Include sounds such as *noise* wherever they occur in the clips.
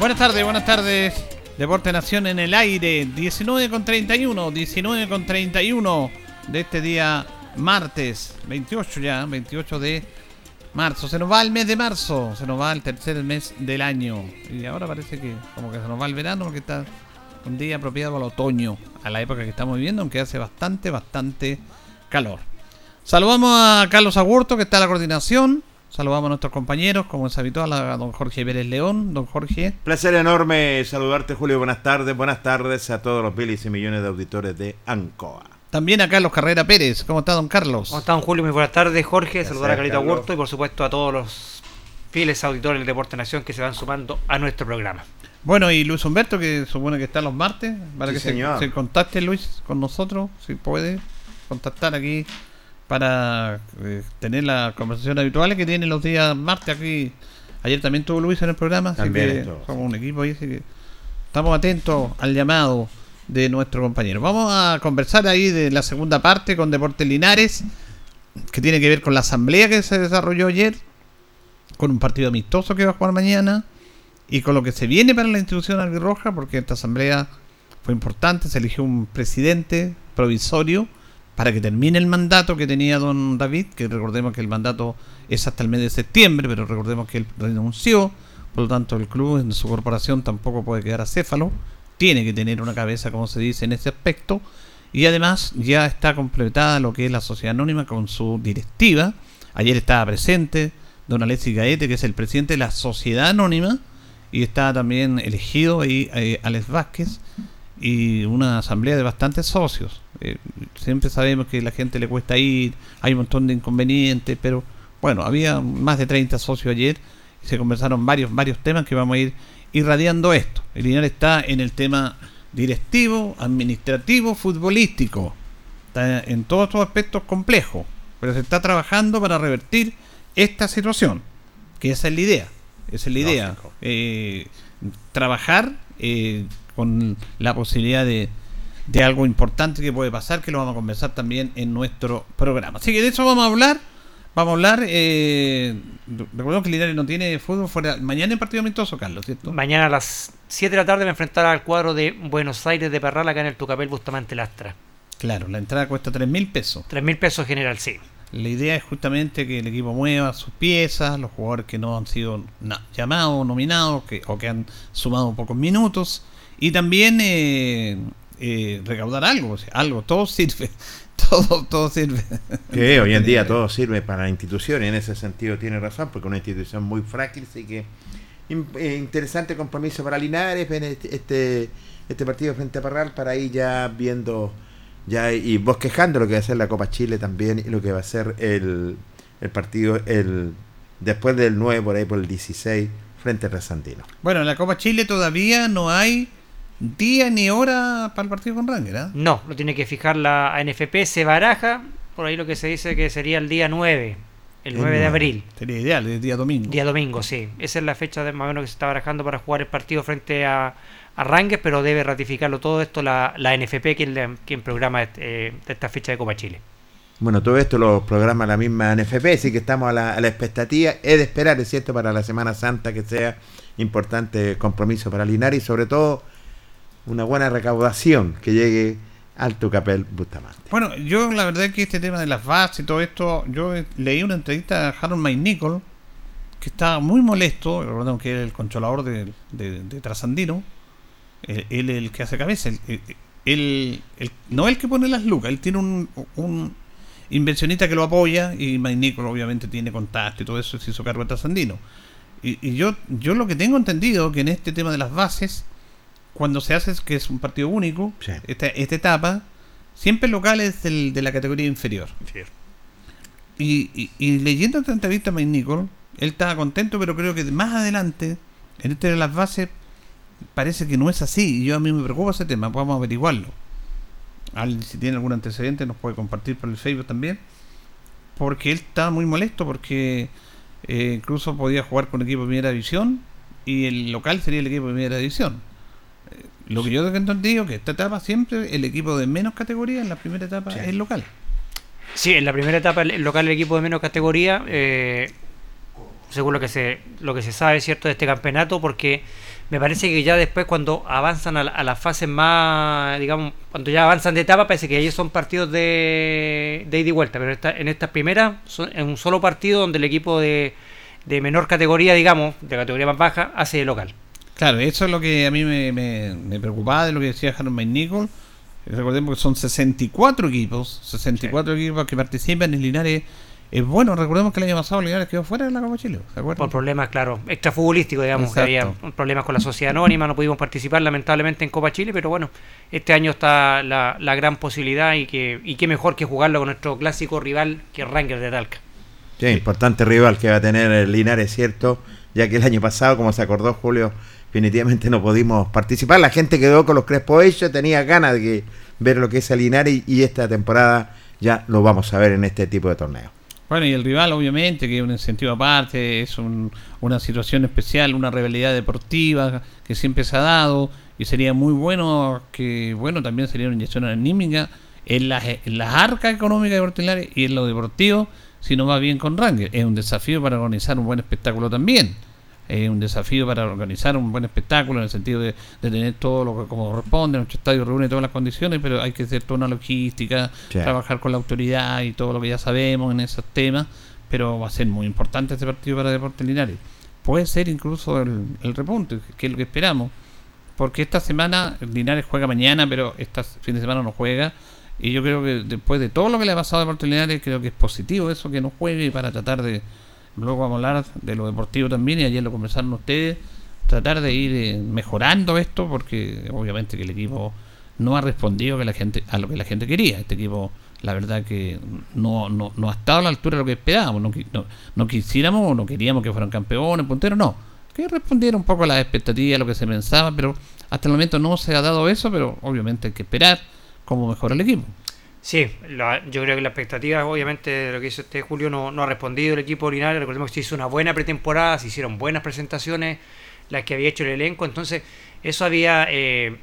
Buenas tardes, buenas tardes. Deporte Nación en el aire, 19 con 31, 19 con 31 de este día martes, 28 ya, 28 de marzo. Se nos va el mes de marzo, se nos va el tercer mes del año. Y ahora parece que como que se nos va el verano porque está un día apropiado al otoño, a la época que estamos viviendo, aunque hace bastante, bastante calor. Saludamos a Carlos Agurto que está en la coordinación. Saludamos a nuestros compañeros, como es habitual, a don Jorge Pérez León. Don Jorge. Placer enorme saludarte, Julio. Buenas tardes. Buenas tardes a todos los miles y millones de auditores de ANCOA. También a Carlos Carrera Pérez. ¿Cómo está, don Carlos? ¿Cómo está, don Julio? Muy buenas tardes, Jorge. Saludar a Carlito Huerto y, por supuesto, a todos los fieles auditores del Deporte Nación que se van sumando a nuestro programa. Bueno, y Luis Humberto, que supone que está los martes, para que se, se contacte, Luis, con nosotros, si puede contactar aquí para eh, tener la conversación habitual que tiene los días martes aquí. Ayer también tuvo Luis en el programa, así que somos un equipo ahí, así que estamos atentos al llamado de nuestro compañero. Vamos a conversar ahí de la segunda parte con Deportes Linares, que tiene que ver con la asamblea que se desarrolló ayer, con un partido amistoso que va a jugar mañana y con lo que se viene para la institución albirroja, porque esta asamblea fue importante, se eligió un presidente provisorio para que termine el mandato que tenía don David, que recordemos que el mandato es hasta el mes de septiembre, pero recordemos que él renunció, por lo tanto el club en su corporación tampoco puede quedar acéfalo, tiene que tener una cabeza, como se dice, en ese aspecto, y además ya está completada lo que es la sociedad anónima con su directiva. Ayer estaba presente don Alexis Gaete, que es el presidente de la sociedad anónima, y está también elegido ahí eh, Alex Vázquez, y una asamblea de bastantes socios. Eh, siempre sabemos que a la gente le cuesta ir, hay un montón de inconvenientes, pero bueno, había más de 30 socios ayer y se conversaron varios, varios temas que vamos a ir irradiando esto. El Linares está en el tema directivo, administrativo, futbolístico. Está en todos estos aspectos complejos, pero se está trabajando para revertir esta situación, que esa es la idea. Esa es la idea. Eh, trabajar eh, con la posibilidad de, de algo importante que puede pasar, que lo vamos a conversar también en nuestro programa. Así que de eso vamos a hablar. Vamos a hablar. Eh, recordemos que Linares no tiene fútbol fuera. Mañana en partido amistoso, Carlos, ¿cierto? Mañana a las 7 de la tarde va a enfrentar al cuadro de Buenos Aires de Parral acá en el Tucapel Bustamante Lastra. Claro, la entrada cuesta 3 mil pesos. 3 mil pesos general, sí. La idea es justamente que el equipo mueva sus piezas, los jugadores que no han sido llamados, nominados, que, o que han sumado pocos minutos, y también eh, eh, recaudar algo, algo, todo sirve, *laughs* todo, todo sirve. Que hoy en día todo sirve para la institución, y en ese sentido tiene razón, porque una institución muy frágil, así que eh, interesante compromiso para Linares, este, este, este partido frente a Parral, para ir ya viendo ya y bosquejando lo que va a ser la Copa Chile también y lo que va a ser el, el partido el después del 9 por ahí por el 16 frente a Resandino. Bueno, en la Copa Chile todavía no hay día ni hora para el partido con Ranger, ¿eh? No, lo tiene que fijar la ANFP, se baraja, por ahí lo que se dice que sería el día 9, el 9 de abril. Sería ideal, el día domingo. Día domingo, sí. Esa es la fecha de más o menos que se está barajando para jugar el partido frente a, a Ranger, pero debe ratificarlo todo esto la, la NFP, quien, quien programa este, esta fecha de Copa Chile. Bueno, todo esto lo programa la misma NFP, así que estamos a la, a la expectativa. Es de esperar, es cierto, para la Semana Santa que sea importante compromiso para Linares y sobre todo una buena recaudación que llegue al Tucapel Bustamante. Bueno, yo la verdad es que este tema de las bases y todo esto, yo leí una entrevista a Harold McNichol que estaba muy molesto, recordemos que era el controlador de, de, Trasandino, él es el que hace cabeza, él, no el que pone las lucas, él tiene un, un inversionista que lo apoya y McNichol obviamente tiene contacto y todo eso se hizo cargo de Trasandino. Y, y yo, yo lo que tengo entendido que en este tema de las bases cuando se hace, que es un partido único, Sí. esta, esta etapa, siempre el local es del- de la categoría inferior. Y, y- y leyendo esta entrevista a Mike Nicol, él estaba contento, pero creo que más adelante, en este de las bases, parece que no es así. Y yo a mí me preocupa ese tema, vamos a averiguarlo. Alguien, si tiene algún antecedente, nos puede compartir por el Facebook también. Porque él estaba muy molesto, porque eh, incluso podía jugar con el equipo de primera división y el local sería el equipo de primera división. Lo que yo tengo entendido que esta etapa siempre el equipo de menos categoría en la primera etapa Sí. es local. Sí, en la primera etapa el local el equipo de menos categoría, eh, según lo que se lo que se sabe cierto de este campeonato, porque me parece que ya después cuando avanzan a, la- a las fases más, digamos, cuando ya avanzan de etapa, parece que ellos son partidos de, de ida y vuelta, pero esta, en esta primera son, es un solo partido donde el equipo de, de menor categoría, digamos, de categoría más baja, hace de local. Claro, eso es lo que a mí me, me- me preocupaba de lo que decía Harold McNichol. Recordemos que son 64 equipos, 64 equipos que participan en Linares. Es bueno, recordemos que el año pasado Linares quedó fuera de la Copa Chile, ¿se acuerdan? Por problemas, claro, extrafutbolísticos, digamos, que había problemas con la sociedad anónima, no pudimos participar lamentablemente en Copa Chile, pero bueno, este año está la, la gran posibilidad y que y qué mejor que jugarlo con nuestro clásico rival que Rangers de Talca. Sí, importante rival que va a tener el Linares, ¿cierto? Ya que el año pasado, como se acordó Julio, definitivamente no pudimos participar. La gente quedó con los Crespo ellos, tenía ganas de que- ver lo que es Linares y, esta temporada ya lo vamos a ver en este tipo de torneo. Bueno, y el rival, obviamente, que es un incentivo aparte, es un- una situación especial, una rivalidad deportiva que siempre se ha dado, y sería muy bueno que, bueno, también sería una inyección anímica en las, en las arcas económicas de Puerto Linares y en lo deportivo, si no va bien con Ranger. Es un desafío para organizar un buen espectáculo también. Es un desafío para organizar un buen espectáculo en el sentido de, de tener todo lo que como corresponde, nuestro estadio reúne todas las condiciones, pero hay que hacer toda una logística, Sí. trabajar con la autoridad y todo lo que ya sabemos en esos temas, pero va a ser muy importante este partido para Deportes Linares. Puede ser incluso el, el repunte, que es lo que esperamos, porque esta semana Linares juega mañana, pero este fin de semana no juega, y yo creo que después de todo lo que le ha pasado a Deportes Linares, creo que es positivo eso que no juegue para tratar de, luego vamos a hablar de lo deportivo también, y ayer lo conversaron ustedes, tratar de ir eh, mejorando esto, porque obviamente que el equipo no ha respondido que la gente a lo que la gente quería. Este equipo, la verdad que no, no, no ha estado a la altura de lo que esperábamos. No, no, no quisiéramos o no queríamos que fueran campeones, punteros, no. Que respondiera un poco a las expectativas, a lo que se pensaba, pero hasta el momento no se ha dado eso, pero obviamente hay que esperar cómo mejora el equipo. Sí, yo creo que la expectativa, obviamente, de lo que hizo este Julio no, ha respondido el equipo Linares. Recordemos que se hizo una buena pretemporada, se hicieron buenas presentaciones, las que había hecho el elenco. Entonces, eso había, eh,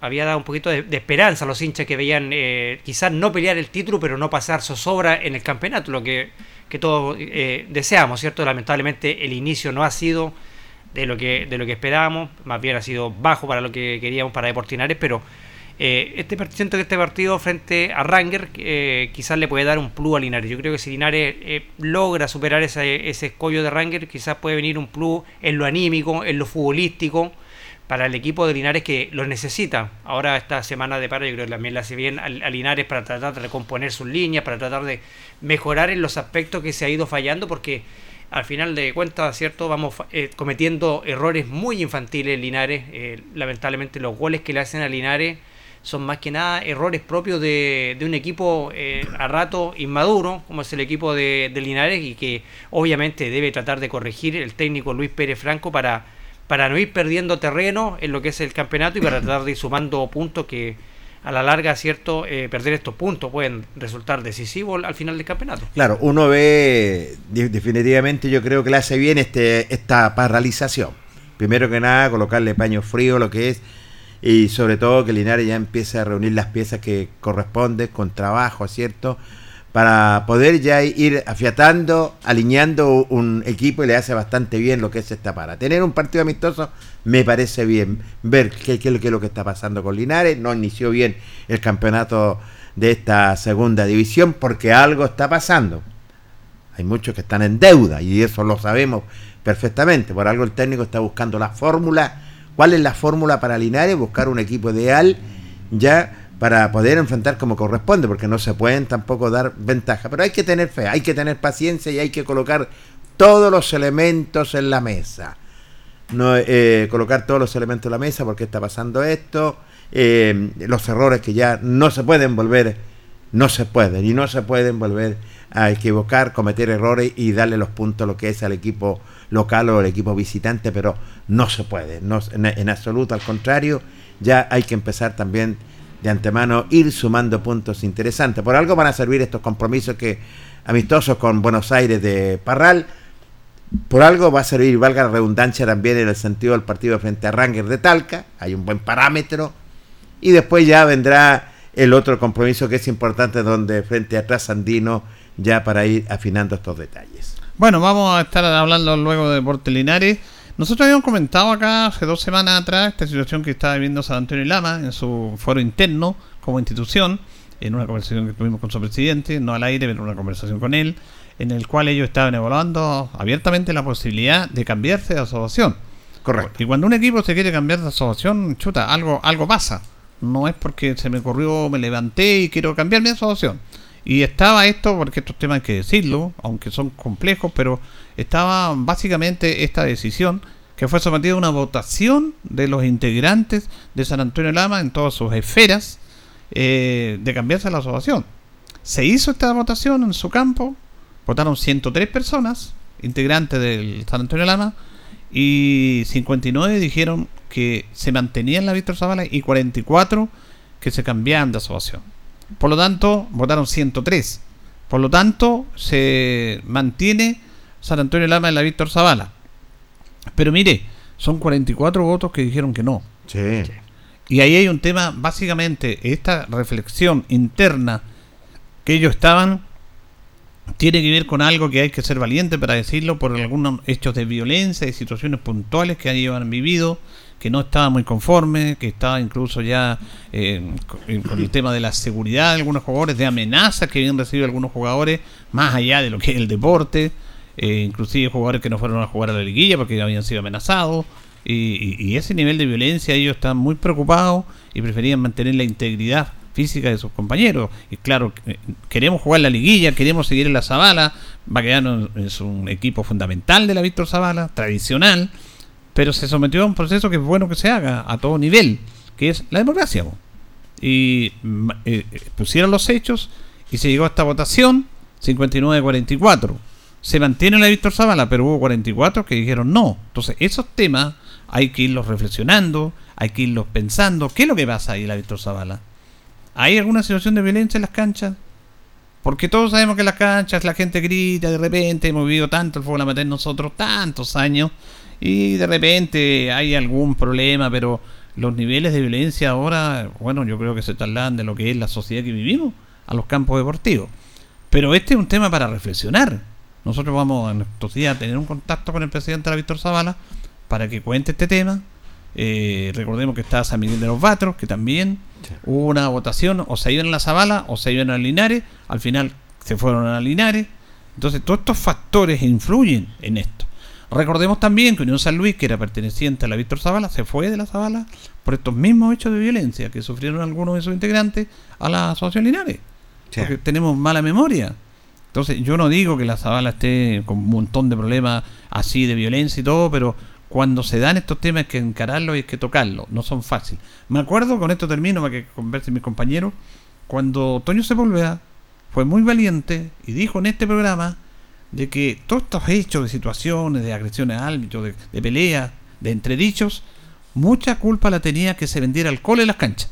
había dado un poquito de, esperanza a los hinchas que veían eh, quizás no pelear el título, pero no pasar zozobra en el campeonato, lo que, que todos eh, deseamos, ¿cierto? Lamentablemente, el inicio no ha sido de lo que de lo que esperábamos, más bien ha sido bajo para lo que queríamos para Deportinares, pero eh, este siento que este partido frente a Ranger eh, quizás le puede dar un plus a Linares. Yo creo que si Linares eh, logra superar ese, ese escollo de Ranger, quizás puede venir un plus en lo anímico, en lo futbolístico, para el equipo de Linares que lo necesita. Ahora esta semana de paro yo creo que también le hace bien a, Linares para tratar de recomponer sus líneas, para tratar de mejorar en los aspectos que se ha ido fallando, porque al final de cuentas, ¿cierto? Vamos cometiendo errores muy infantiles Linares. lamentablemente los goles que le hacen a Linares son más que nada errores propios de, un equipo eh, a rato inmaduro, como es el equipo de, Linares, y que obviamente debe tratar de corregir el técnico Luis Pérez Franco para, para no ir perdiendo terreno en lo que es el campeonato y para tratar de ir sumando puntos que a la larga, cierto, eh, perder estos puntos pueden resultar decisivos al final del campeonato. Claro, uno ve definitivamente, yo creo que le hace bien este esta paralización. Primero que nada, colocarle paño frío, lo que es y sobre todo que Linares ya empiece a reunir las piezas que corresponden con trabajo, ¿cierto? Para poder ya ir afiatando, alineando un equipo y le hace bastante bien lo que es esta para. Tener un partido amistoso me parece bien. Ver qué, qué, es lo que está pasando con Linares. No inició bien el campeonato de esta segunda división porque algo está pasando. Hay muchos que están en deuda y eso lo sabemos perfectamente. Por algo el técnico está buscando la fórmula ¿Cuál es la fórmula para Linares? Buscar un equipo ideal ya para poder enfrentar como corresponde, porque no se pueden tampoco dar ventaja. Pero hay que tener fe, hay que tener paciencia y hay que colocar todos los elementos en la mesa. No, eh, colocar todos los elementos en la mesa porque está pasando esto, eh, los errores que ya no se pueden volver, no se pueden y no se pueden volver a equivocar, cometer errores y darle los puntos lo que es al equipo local o al equipo visitante, pero no se puede, no, en, absoluto, al contrario, ya hay que empezar también de antemano ir sumando puntos interesantes. Por algo van a servir estos compromisos que amistosos con Buenos Aires de Parral. Por algo va a servir, valga la redundancia también en el sentido del partido frente a Ranger de Talca, hay un buen parámetro. Y después ya vendrá el otro compromiso que es importante donde frente a Trasandino ya para ir afinando estos detalles. Bueno, vamos a estar hablando luego de Deportes Linares. Nosotros habíamos comentado acá hace dos semanas atrás esta situación que estaba viviendo San Antonio Lama en su foro interno como institución, en una conversación que tuvimos con su presidente, no al aire, pero una conversación con él, en el cual ellos estaban evaluando abiertamente la posibilidad de cambiarse de asociación. Correcto. Y cuando un equipo se quiere cambiar de asociación, chuta, algo, algo pasa. No es porque se me ocurrió, me levanté y quiero cambiar mi asociación y estaba esto, porque estos temas hay que decirlo, aunque son complejos, pero estaba básicamente esta decisión que fue sometida a una votación de los integrantes de San Antonio Lama en todas sus esferas eh, de cambiarse la asociación. Se hizo esta votación en su campo, votaron 103 personas, integrantes del San Antonio Lama, y 59 dijeron que se mantenían la Víctor Zavala y 44 que se cambiaban de asociación. Por lo tanto, votaron 103. Por lo tanto, se mantiene San Antonio Lama en la Víctor Zavala. Pero mire, son 44 votos que dijeron que no. Sí. Y ahí hay un tema, básicamente, esta reflexión interna que ellos estaban, tiene que ver con algo que hay que ser valiente para decirlo, por algunos hechos de violencia y situaciones puntuales que ellos han vivido que no estaba muy conforme, que estaba incluso ya eh, con, el *laughs* tema de la seguridad de algunos jugadores, de amenazas que habían recibido algunos jugadores, más allá de lo que es el deporte, eh, inclusive jugadores que no fueron a jugar a la liguilla porque habían sido amenazados. Y, ese nivel de violencia ellos están muy preocupados y preferían mantener la integridad física de sus compañeros. Y claro, eh, queremos jugar la liguilla, queremos seguir en la Zabala, va a quedar es un equipo fundamental de la Víctor Zavala, tradicional pero se sometió a un proceso que es bueno que se haga a todo nivel, que es la democracia. Y eh, eh, pusieron los hechos y se llegó a esta votación 59-44. Se mantiene la Víctor Zavala, pero hubo 44 que dijeron no. Entonces, esos temas hay que irlos reflexionando, hay que irlos pensando. ¿Qué es lo que pasa ahí, la Víctor Zavala? ¿Hay alguna situación de violencia en las canchas? Porque todos sabemos que en las canchas la gente grita, de repente hemos vivido tanto el fútbol amateur nosotros tantos años y de repente hay algún problema, pero los niveles de violencia ahora, bueno, yo creo que se trasladan de lo que es la sociedad que vivimos a los campos deportivos. Pero este es un tema para reflexionar. Nosotros vamos en estos días a tener un contacto con el presidente Víctor Zavala para que cuente este tema. Eh, recordemos que está San Miguel de los Batros, que también hubo una votación, o se iban a la Zavala o se iban a Linares. Al final se fueron a Linares. Entonces, todos estos factores influyen en esto. Recordemos también que Unión San Luis, que era perteneciente a la Víctor Zavala, se fue de la Zavala por estos mismos hechos de violencia que sufrieron algunos de sus integrantes a la Asociación Linares. Porque tenemos mala memoria. Entonces, yo no digo que la Zavala esté con un montón de problemas así de violencia y todo, pero cuando se dan estos temas hay que encararlos y hay que tocarlos, no son fáciles. Me acuerdo, con esto termino para que conversen mis compañeros, cuando Toño Sepúlveda fue muy valiente y dijo en este programa de que todos estos hechos de situaciones, de agresiones al árbitro, de, de peleas, de entredichos, mucha culpa la tenía que se vendiera alcohol en las canchas.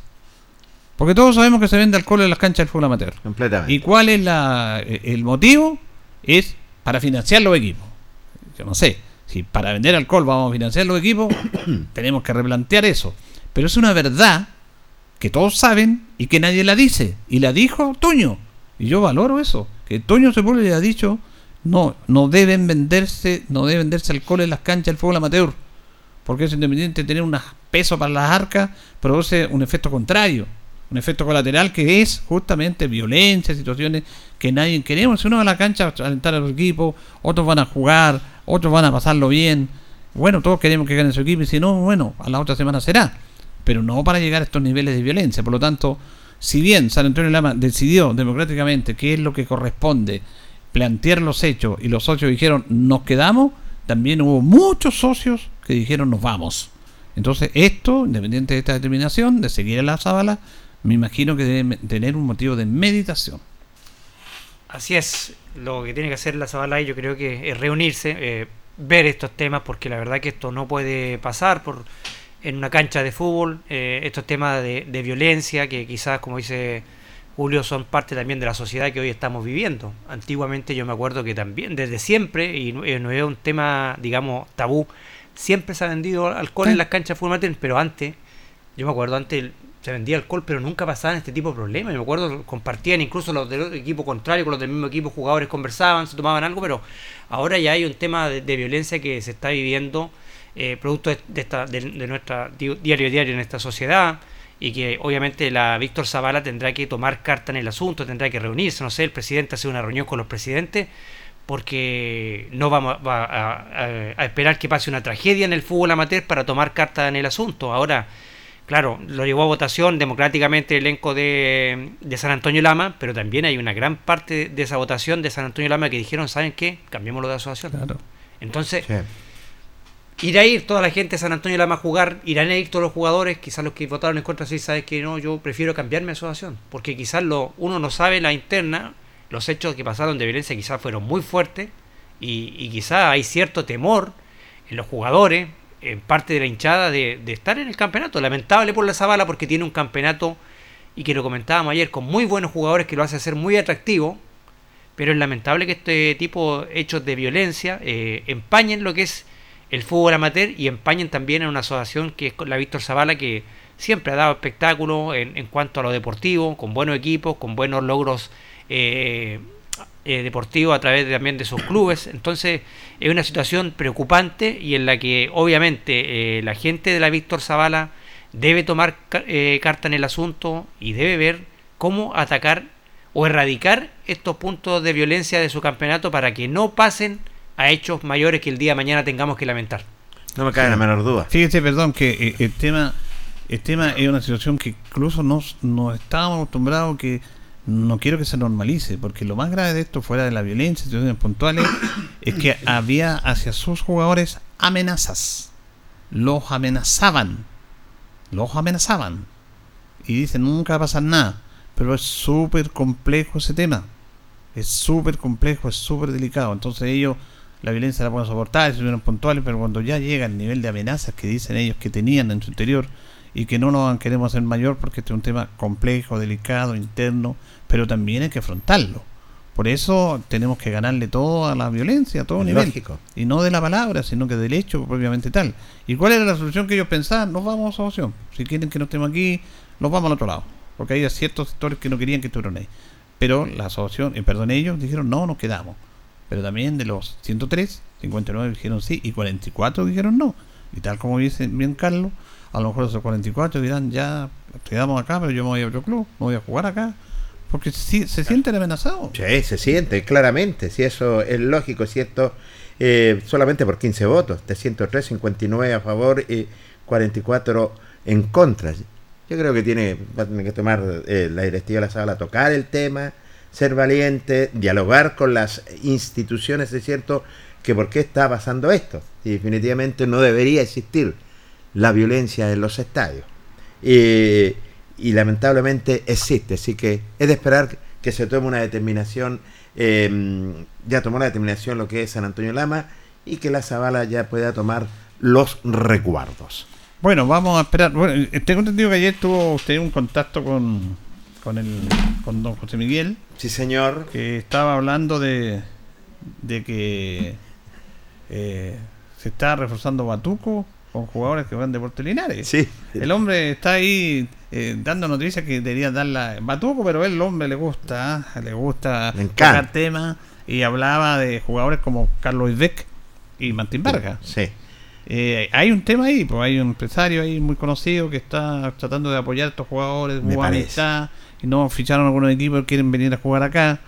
Porque todos sabemos que se vende alcohol en las canchas del fútbol amateur. Completamente. ¿Y cuál es la, eh, el motivo? Es para financiar los equipos. Yo no sé, si para vender alcohol vamos a financiar los equipos, *coughs* tenemos que replantear eso. Pero es una verdad que todos saben y que nadie la dice. Y la dijo Toño. Y yo valoro eso. Que Toño Sepúlveda le ha dicho, no, no deben venderse, no debe venderse alcohol en las canchas del fútbol amateur. Porque es independiente de tener un peso para las arcas, produce un efecto contrario un efecto colateral que es justamente violencia, situaciones que nadie queremos. Uno va a la cancha a alentar a su equipo, otros van a jugar, otros van a pasarlo bien. Bueno, todos queremos que gane su equipo y si no, bueno, a la otra semana será. Pero no para llegar a estos niveles de violencia. Por lo tanto, si bien San Antonio Lama decidió democráticamente qué es lo que corresponde, plantear los hechos y los socios dijeron nos quedamos, también hubo muchos socios que dijeron nos vamos. Entonces esto, independiente de esta determinación de seguir a la Zabala, me imagino que debe tener un motivo de meditación. Así es, lo que tiene que hacer la Zabalay yo creo que es reunirse, eh, ver estos temas, porque la verdad que esto no puede pasar por en una cancha de fútbol, eh, estos temas de, violencia que quizás, como dice Julio, son parte también de la sociedad que hoy estamos viviendo. Antiguamente yo me acuerdo que también, desde siempre, y no, es un tema, digamos, tabú, siempre se ha vendido alcohol en las canchas de fútbol, pero antes, yo me acuerdo antes se vendía alcohol, pero nunca pasaban este tipo de problemas. Yo me acuerdo, compartían incluso los del equipo contrario con los del mismo equipo, jugadores conversaban, se tomaban algo, pero ahora ya hay un tema de, violencia que se está viviendo, eh, producto de, esta, de, nuestra diario a diario en esta sociedad, y que obviamente la Víctor Zavala tendrá que tomar carta en el asunto, tendrá que reunirse, no sé, el presidente hace una reunión con los presidentes, porque no vamos a, a esperar que pase una tragedia en el fútbol amateur para tomar carta en el asunto. Ahora, Claro, lo llevó a votación democráticamente el elenco de, San Antonio Lama, pero también hay una gran parte de esa votación de San Antonio Lama que dijeron, ¿saben qué? Cambiemos lo de asociación. Claro. Entonces, irá a ir toda la gente de San Antonio Lama a jugar, irán a ir todos los jugadores, quizás los que votaron en contra sí saben que no, yo prefiero cambiarme de asociación, porque quizás lo, uno no sabe la interna, los hechos que pasaron de violencia quizás fueron muy fuertes y, y quizás hay cierto temor en los jugadores, en parte de la hinchada de, estar en el campeonato. Lamentable por la Zabala porque tiene un campeonato y que lo comentábamos ayer con muy buenos jugadores que lo hace ser muy atractivo. Pero es lamentable que este tipo de hechos de violencia eh, empañen lo que es el fútbol amateur y empañen también en una asociación que es la Víctor Zavala que siempre ha dado espectáculo en, en, cuanto a lo deportivo, con buenos equipos, con buenos logros eh, eh, deportivo a través también de sus clubes. Entonces es una situación preocupante y en la que obviamente eh, la gente de la Víctor Zavala debe tomar eh, carta en el asunto y debe ver cómo atacar o erradicar estos puntos de violencia de su campeonato para que no pasen a hechos mayores que el día de mañana tengamos que lamentar. No me cae la menor duda. Fíjese, perdón, que el tema el tema es una situación que incluso nos, nos estábamos acostumbrados que no quiero que se normalice, porque lo más grave de esto, fuera de la violencia, situaciones puntuales, *coughs* es que había hacia sus jugadores amenazas. Los amenazaban. Los amenazaban. Y dicen, nunca va a pasar nada. Pero es súper complejo ese tema. Es súper complejo, es súper delicado. Entonces ellos la violencia la pueden soportar, estuvieron puntuales, pero cuando ya llega el nivel de amenazas que dicen ellos que tenían en su interior y que no lo queremos hacer mayor porque este es un tema complejo, delicado, interno, pero también hay que afrontarlo. Por eso tenemos que ganarle todo a la violencia, a todo nivel. Y no de la palabra, sino que del hecho propiamente tal. ¿Y cuál era la solución que ellos pensaban? Nos vamos a solución. Si quieren que no estemos aquí, nos vamos al otro lado. Porque hay ciertos sectores que no querían que estuvieran ahí. Pero la asociación, y perdón, ellos dijeron no, nos quedamos. Pero también de los 103, 59 dijeron sí y 44 dijeron no. Y tal como dice bien Carlos, a lo mejor esos 44 dirán ya quedamos acá, pero yo me voy a otro club, no voy a jugar acá. Porque si, se sienten amenazados. Sí, se siente, claramente. Si eso es lógico, si esto eh, solamente por 15 votos, de 103, 59 a favor y 44 en contra. Yo creo que tiene, va a tener que tomar eh, la directiva de la sala, tocar el tema, ser valiente, dialogar con las instituciones, es cierto que por qué está pasando esto. Y definitivamente no debería existir la violencia en los estadios. Y y lamentablemente existe. Así que es de esperar que se tome una determinación, em, ya tomó la determinación lo que es San Antonio Lama y que la Zavala ya pueda tomar los recuerdos. Bueno, vamos a esperar. Bueno, eh, tengo entendido que ayer tuvo usted un contacto con, con, el, con don José Miguel. Sí, señor. Que estaba hablando de, de que eh, se está reforzando Batuco con jugadores que van de Puerto Linares. Sí. El hombre está ahí eh, dando noticias que debería darla Batuco, pero el hombre le gusta, ¿ah? le gusta tocar temas y hablaba de jugadores como Carlos Beck y Martín Vargas. Sí. Eh, hay un tema ahí, pues hay un empresario ahí muy conocido que está tratando de apoyar a estos jugadores, amistad, y no ficharon algunos equipos quieren venir a jugar acá.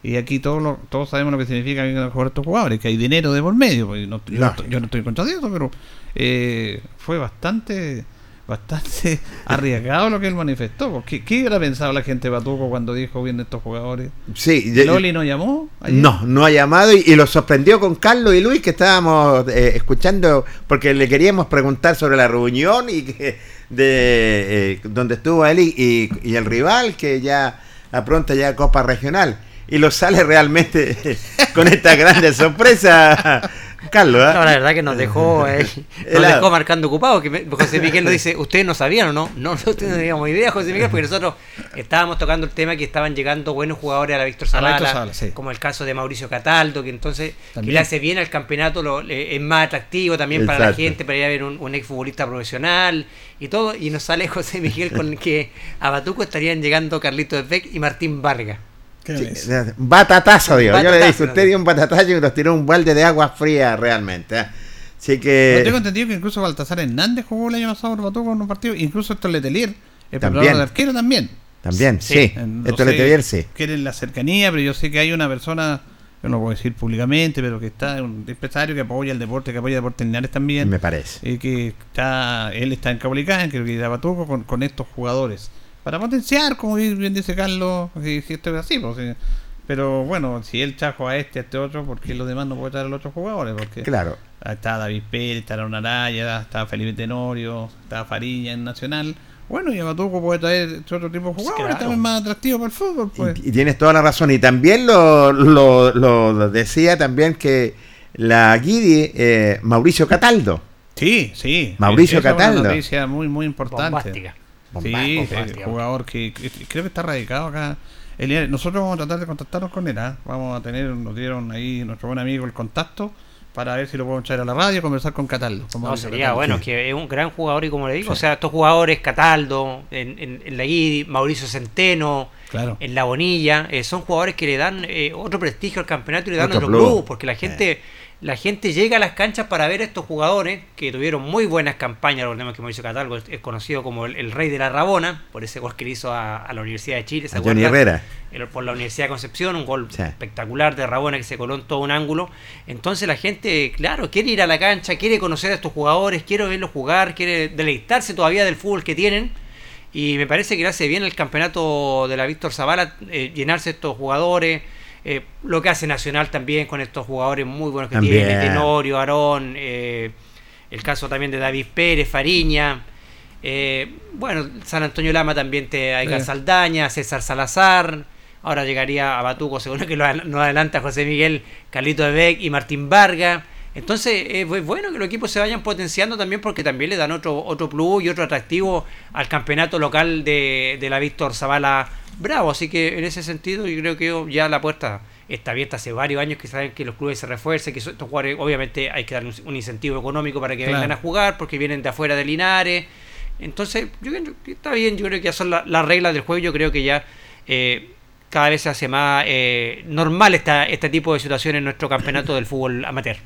Y aquí todos todos sabemos lo que significa venir a jugar estos jugadores, que hay dinero de por medio. Pues, yo, no, estoy contra de eso, pero eh, fue bastante bastante *laughs* arriesgado lo que él manifestó. ¿Qué, qué hubiera pensado la gente de Batuco cuando dijo bien estos jugadores? Sí, ¿Loli no llamó? No, no ha llamado y, lo sorprendió con Carlos y Luis que estábamos eh, escuchando porque le queríamos preguntar sobre la reunión y que de eh, donde estuvo él y, y, el rival que ya a pronto ya Copa Regional y lo sale realmente *laughs* con esta grande sorpresa Carlos, ¿eh? No, la verdad que nos dejó, eh, *laughs* nos dejó marcando ocupado. Que José Miguel nos dice, ¿ustedes no sabían o no? No, nosotros no teníamos idea, José Miguel, porque nosotros estábamos tocando el tema que estaban llegando buenos jugadores a la Víctor Zavala, como el caso de Mauricio Cataldo, que entonces que le hace bien al campeonato, lo, es más atractivo también para la gente, para ir a ver un, un exfutbolista profesional y todo. Y nos sale *laughs* José Miguel con que a Batuco estarían llegando Carlitos Beck y Martín Vargas batatazo, digo. Yo le dije, usted dio un batatazo y nos tiró un balde de agua fría realmente. ¿eh? Así que. tengo entendido que incluso Baltasar Hernández jugó el año pasado por Batuco en un partido, incluso esto Letelier, el también. de arquero también. También, sí. esto Letelier sí. Quieren la cercanía, pero yo sé que hay una persona, yo no puedo decir públicamente, pero que está, un empresario que apoya el deporte, que apoya el deporte Linares también. Me parece. Y que está, él está en Cabolicán, creo que da Batuco con, con estos jugadores para potenciar, como bien dice Carlos, si, esto es así, pues, pero bueno, si él trajo a este, a este otro, ¿por qué los demás no pueden traer a los otros jugadores? Porque claro. está David Pérez, está Aaron Araya, está Felipe Tenorio, está Fariña en Nacional. Bueno, y a Batuco puede traer otro tipo de jugadores también más atractivo para el fútbol. Pues. Y, tienes toda la razón. Y también lo, lo, decía también que la Guidi, eh, Mauricio Cataldo. Sí, sí. Mauricio Cataldo. Es una noticia muy, muy importante sí, jugador que, creo que está radicado acá. nosotros vamos a tratar de contactarnos con él. ¿ah? Vamos a tener, nos dieron ahí nuestro buen amigo el contacto para ver si lo podemos traer a la radio y conversar con Cataldo. No, sería bueno, que es un gran jugador y como le digo, o sea, estos jugadores, Cataldo, en, en, la Guidi, Mauricio Centeno, en la Bonilla, eh, son jugadores que le dan eh, otro prestigio al campeonato y le dan otro, club, porque la gente la gente llega a las canchas para ver a estos jugadores que tuvieron muy buenas campañas. Recordemos que Mauricio Cataldo es conocido como el, rey de la Rabona, por ese gol que le hizo a, la Universidad de Chile. ¿se Johnny Herrera. por la Universidad de Concepción, un gol espectacular de Rabona que se coló en todo un ángulo. Entonces la gente, claro, quiere ir a la cancha, quiere conocer a estos jugadores, quiere verlos jugar, quiere deleitarse todavía del fútbol que tienen. Y me parece que le hace bien el campeonato de la Víctor Zavala eh, llenarse estos jugadores. Eh, lo que hace Nacional también con estos jugadores muy buenos que tiene, Tenorio, Aarón, eh, el caso también de David Pérez, Fariña. Eh, bueno, San Antonio Lama también te hay Saldaña, César Salazar. Ahora llegaría a Batuco, *laughs* según que nos adelanta José Miguel, Carlito de Beck y Martín Vargas. Entonces es bueno que los equipos se vayan potenciando también porque también le dan otro, otro plus y otro atractivo al campeonato local de, de la Víctor Zavala Bravo. Así que en ese sentido yo creo que ya la puerta está abierta hace varios años que saben que los clubes se refuercen, que estos jugadores obviamente hay que dar un, incentivo económico para que vengan a jugar porque vienen de afuera de Linares. Entonces, yo creo que está bien, yo creo que ya son las reglas del juego, yo creo que ya eh, cada vez se hace más eh, normal esta, este tipo de situaciones en nuestro campeonato del fútbol amateur.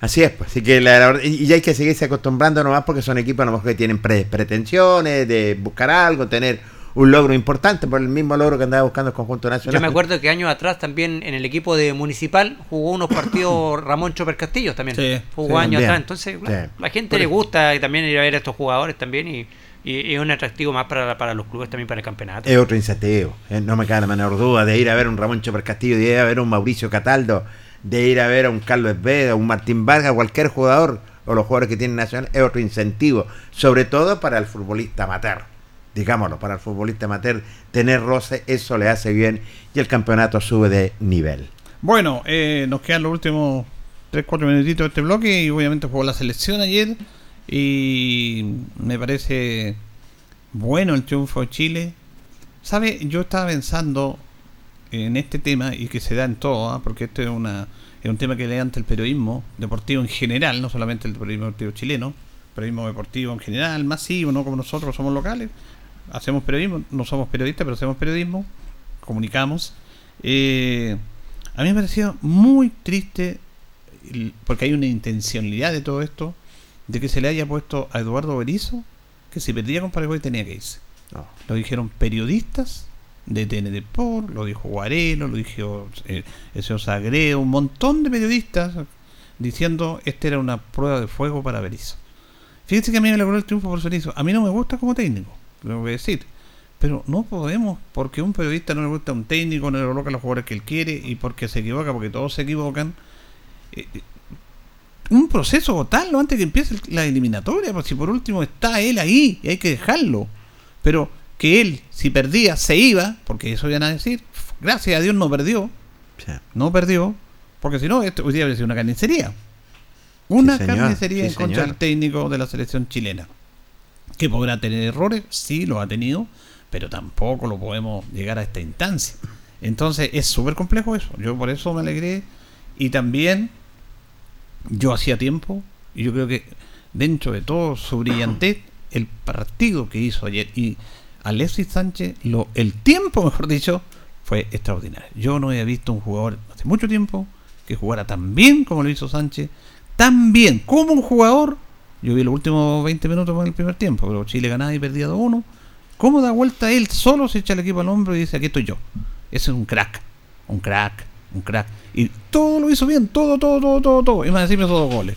Así es, pues, así que la, y ya hay que seguirse acostumbrando nomás porque son equipos a lo mejor que tienen pretensiones de buscar algo, tener un logro importante por el mismo logro que andaba buscando el conjunto nacional. Yo me acuerdo que años atrás también en el equipo de Municipal jugó unos partidos *coughs* Ramón Chopper Castillo también. jugó años atrás. Entonces, la, gente le gusta también ir a ver a estos jugadores también y, y, es un atractivo más para, para los clubes también para el campeonato. Es otro incentivo. Eh, no me cabe la menor duda de ir a ver un Ramón Chopper Castillo, de ir a ver a un Mauricio Cataldo, de ir a ver a un Carlos Esveda, un Martín Vargas, cualquier jugador o los jugadores que tienen nacional, es otro incentivo. Sobre todo para el futbolista amateur digámoslo, para el futbolista amateur, tener roce, eso le hace bien y el campeonato sube de nivel. Bueno, eh, nos quedan los últimos 3-4 minutitos de este bloque y obviamente jugó la selección ayer y me parece bueno el triunfo de Chile. ¿Sabe? Yo estaba pensando en este tema y que se da en todo, ¿ah? porque esto es, una, es un tema que levanta el periodismo deportivo en general, no solamente el periodismo deportivo chileno, periodismo deportivo en general, masivo, no como nosotros somos locales, hacemos periodismo, no somos periodistas, pero hacemos periodismo, comunicamos. Eh, a mí me pareció muy triste, porque hay una intencionalidad de todo esto, de que se le haya puesto a Eduardo Berizo que si perdía con Paraguay tenía que irse. Lo dijeron periodistas de TNT Por, lo dijo Guarelo, lo dijo eh, el señor Sagredo, un montón de periodistas diciendo esta era una prueba de fuego para Berizo. Fíjense que a mí me logró el triunfo por Berizo. A mí no me gusta como técnico lo voy a decir. Pero no podemos, porque a un periodista no le gusta un técnico, no le coloca los jugadores que él quiere y porque se equivoca, porque todos se equivocan. Eh, eh, un proceso total antes que empiece la eliminatoria, porque si por último está él ahí y hay que dejarlo. Pero que él, si perdía, se iba, porque eso iban a decir, gracias a Dios no perdió. No perdió, porque si no, esto hoy día habría sido una carnicería. Una carnicería en contra del técnico de la selección chilena que podrá tener errores, sí, lo ha tenido, pero tampoco lo podemos llegar a esta instancia. Entonces es súper complejo eso. Yo por eso me alegré. Y también yo hacía tiempo, y yo creo que dentro de todo su brillantez, *clears throat* el partido que hizo ayer y Alexis Sánchez, lo, el tiempo, *laughs* mejor dicho, fue extraordinario. Yo no había visto un jugador hace mucho tiempo que jugara tan bien como lo hizo Sánchez, tan bien como un jugador yo vi los últimos 20 minutos en el primer tiempo, pero Chile ganaba y perdía 2-1. ¿Cómo da vuelta él solo, se echa el equipo al hombro y dice, aquí estoy yo? Ese es un crack, un crack, un crack. Y todo lo hizo bien, todo, todo, todo, todo, todo. Y más encima hizo dos goles.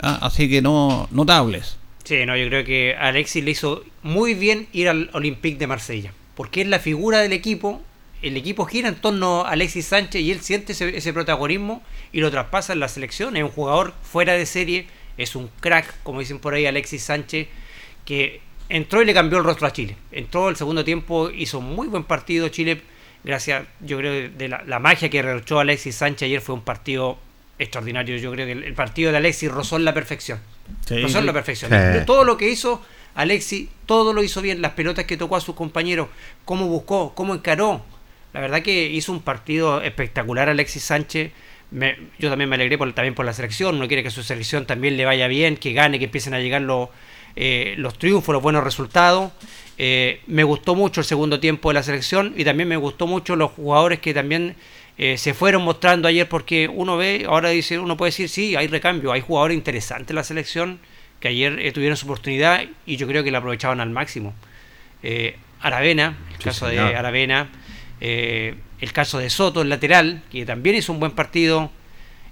Ah, así que no, notables. Sí, no, yo creo que Alexis le hizo muy bien ir al Olympique de Marsella. Porque es la figura del equipo. El equipo gira en torno a Alexis Sánchez y él siente ese, ese protagonismo y lo traspasa en la selección. Es un jugador fuera de serie es un crack, como dicen por ahí Alexis Sánchez, que entró y le cambió el rostro a Chile. Entró el segundo tiempo, hizo muy buen partido Chile, gracias, yo creo, de la, magia que rerochó Alexis Sánchez ayer fue un partido extraordinario. Yo creo que el, partido de Alexis rozó en la perfección. rozó en la perfección. Todo lo que hizo Alexis, todo lo hizo bien. Las pelotas que tocó a sus compañeros, cómo buscó, cómo encaró. La verdad que hizo un partido espectacular Alexis Sánchez yo también me alegré por, también por la selección, uno quiere que su selección también le vaya bien, que gane, que empiecen a llegar los, eh, los triunfos, los buenos resultados. Eh, me gustó mucho el segundo tiempo de la selección y también me gustó mucho los jugadores que también eh, se fueron mostrando ayer porque uno ve, ahora dice, uno puede decir, sí, hay recambio, hay jugadores interesantes en la selección que ayer tuvieron su oportunidad y yo creo que la aprovechaban al máximo. Aravena, el caso de Aravena, el caso de Soto, el lateral, que también hizo un buen partido.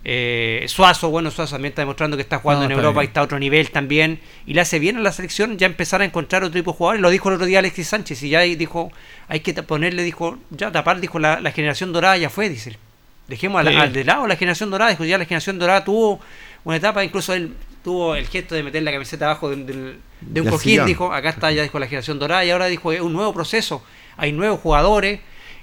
Eh, Suazo, bueno, Suazo también está demostrando que está jugando en Europa y está a otro nivel también. Y le hace bien a la selección ya empezar a encontrar otro tipo de jugadores. Lo dijo el otro día Alexis Sánchez y ya dijo, hay que ponerle, dijo, ya tapar, dijo, la, generación dorada ya fue, dice. Dejemos al, de lado la generación dorada, dijo, ya la generación dorada tuvo una etapa, incluso él tuvo el gesto de meter la camiseta abajo de, un cojín, dijo, acá está, ya dijo la generación dorada y ahora dijo, es un nuevo proceso, hay nuevos jugadores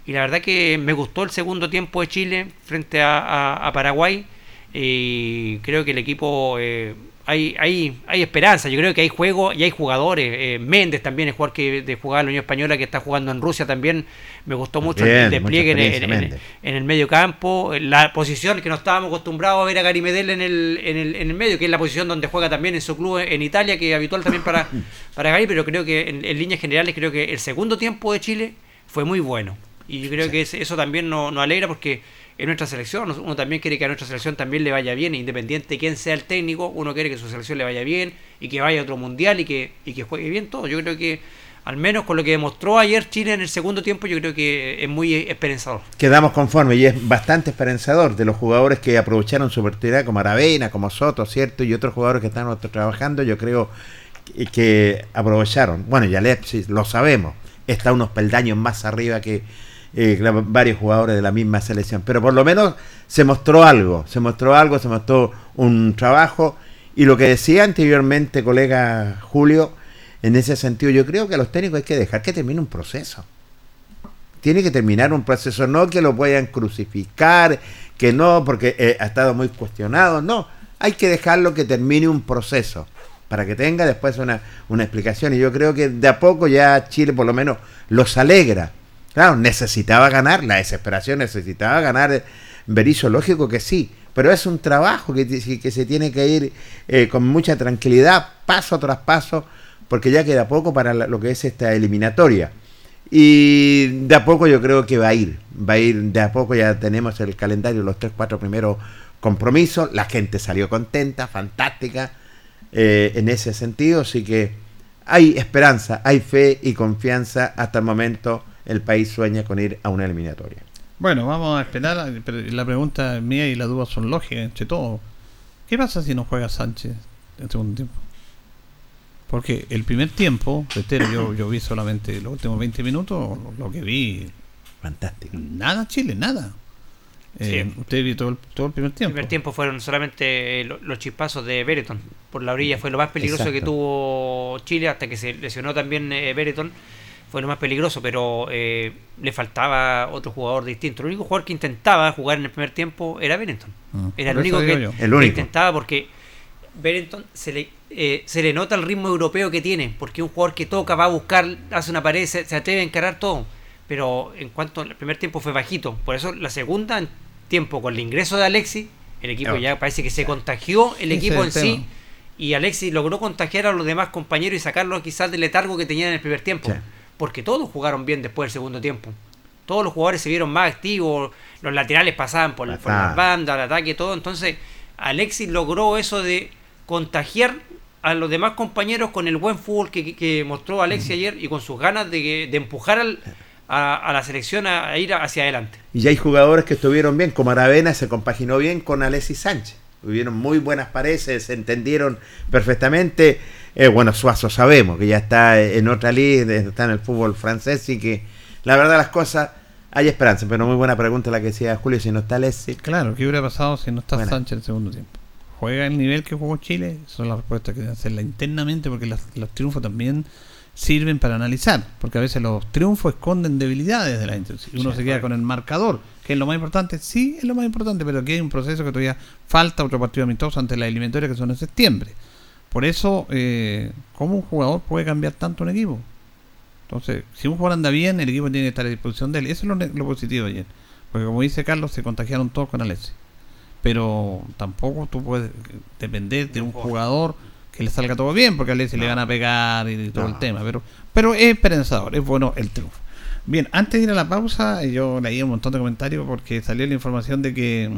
y la verdad que me gustó el segundo tiempo de Chile frente a, Paraguay. Y creo que el equipo eh, hay, hay, hay esperanza. Yo creo que hay juego y hay jugadores. Eh, Méndez también es jugador que de jugar la Unión Española que está jugando en Rusia también. Me gustó mucho el despliegue en, el medio campo. La posición que no estábamos acostumbrados a ver a Gary Medel en el, en, el, en el medio, que es la posición donde juega también en su club en Italia, que es habitual también para, *laughs* para Gary. Pero creo que en, en líneas generales, creo que el segundo tiempo de Chile fue muy bueno. Y yo creo que eso también nos, alegra porque en nuestra selección, uno también quiere que a nuestra selección también le vaya bien, independiente de quién sea el técnico, uno quiere que su selección le vaya bien y que vaya a otro mundial y que, y que juegue bien todo. Yo creo que al menos con lo que demostró ayer Chile en el segundo tiempo, yo creo que es muy esperanzador. Quedamos conformes y es bastante esperanzador de los jugadores que aprovecharon su oportunidad, como Aravena, como Soto, ¿cierto? Y otros jugadores que están trabajando, yo creo que, aprovecharon. Bueno, y Alexis, lo sabemos, está unos peldaños más arriba que eh, varios jugadores de la misma selección. Pero por lo menos se mostró algo, se mostró algo, se mostró un trabajo. Y lo que decía anteriormente, colega Julio, en ese sentido, yo creo que a los técnicos hay que dejar que termine un proceso. Tiene que terminar un proceso, no que lo puedan crucificar, que no, porque eh, ha estado muy cuestionado, no. Hay que dejarlo que termine un proceso para que tenga después una, una explicación. Y yo creo que de a poco ya Chile por lo menos los alegra Claro, necesitaba ganar, la desesperación necesitaba ganar. Berizzo, lógico que sí, pero es un trabajo que, que se tiene que ir eh, con mucha tranquilidad, paso tras paso, porque ya queda poco para lo que es esta eliminatoria. Y de a poco yo creo que va a ir, va a ir de a poco, ya tenemos el calendario, los tres, cuatro primeros compromisos, la gente salió contenta, fantástica eh, en ese sentido, así que hay esperanza, hay fe y confianza hasta el momento el país sueña con ir a una eliminatoria. Bueno, vamos a esperar, pero la pregunta mía y la duda son lógicas entre todos. ¿Qué pasa si no juega Sánchez en segundo tiempo? Porque el primer tiempo, yo, yo vi solamente los últimos 20 minutos, lo, que vi. Fantástico. Nada, Chile, nada. Eh, usted vio todo el, todo el primer tiempo. El primer tiempo fueron solamente los chispazos de Bereton. Por la orilla fue lo más peligroso que tuvo Chile hasta que se lesionó también eh, Bereton fue lo más peligroso, pero eh, le faltaba otro jugador distinto. El único jugador que intentaba jugar en el primer tiempo era Benetton. Ah, era el único, que, intentaba porque Benetton se le, eh, se le nota el ritmo europeo que tiene, porque un jugador que toca, va a buscar, hace una pared, se, atreve a encarar todo. Pero en cuanto al primer tiempo fue bajito, por eso la segunda tiempo con el ingreso de Alexis, el equipo ya. parece que se contagió el equipo en sí y Alexis logró contagiar a los demás compañeros y sacarlo quizás del letargo que tenía en el primer tiempo porque todos jugaron bien después del segundo tiempo. Todos los jugadores se vieron más activos, los laterales pasaban por, las bandas, el ataque, todo. Entonces, Alexis logró eso de contagiar a los demás compañeros con el buen fútbol que, mostró Alexis ayer y con sus ganas de, empujar a, la selección a, ir hacia adelante. Y ya hay jugadores que estuvieron bien, como Aravena se compaginó bien con Alexis Sánchez. Tuvieron muy buenas pareces, se entendieron perfectamente. Eh, bueno, Suazo sabemos que ya está en otra liga, está en el fútbol francés y que la verdad las cosas hay esperanza, pero muy buena pregunta la que decía Julio, si no está Lessi. Claro, ¿qué hubiera pasado si no está Sánchez en el segundo tiempo? ¿Juega el nivel que jugó Chile? Son las respuestas que deben hacerla internamente porque los triunfos también sirven para analizar, porque a veces los triunfos esconden debilidades de la institución. Uno se queda con el marcador, que es lo más importante, sí es lo más importante, pero aquí hay un proceso que todavía falta otro partido amistoso ante la eliminatoria que son en septiembre. Por eso, eh, ¿cómo un jugador puede cambiar tanto un equipo? Entonces, si un jugador anda bien, el equipo tiene que estar a disposición de él. Eso es lo, positivo ayer. Porque como dice Carlos, se contagiaron todos con Alexis. Pero tampoco tú puedes depender de un jugador que le salga todo bien, porque a Alexis le van a pegar y, todo el tema. Pero, pero es esperanzador, es bueno el triunfo. Bien, antes de ir a la pausa, yo leí un montón de comentarios porque salió la información de que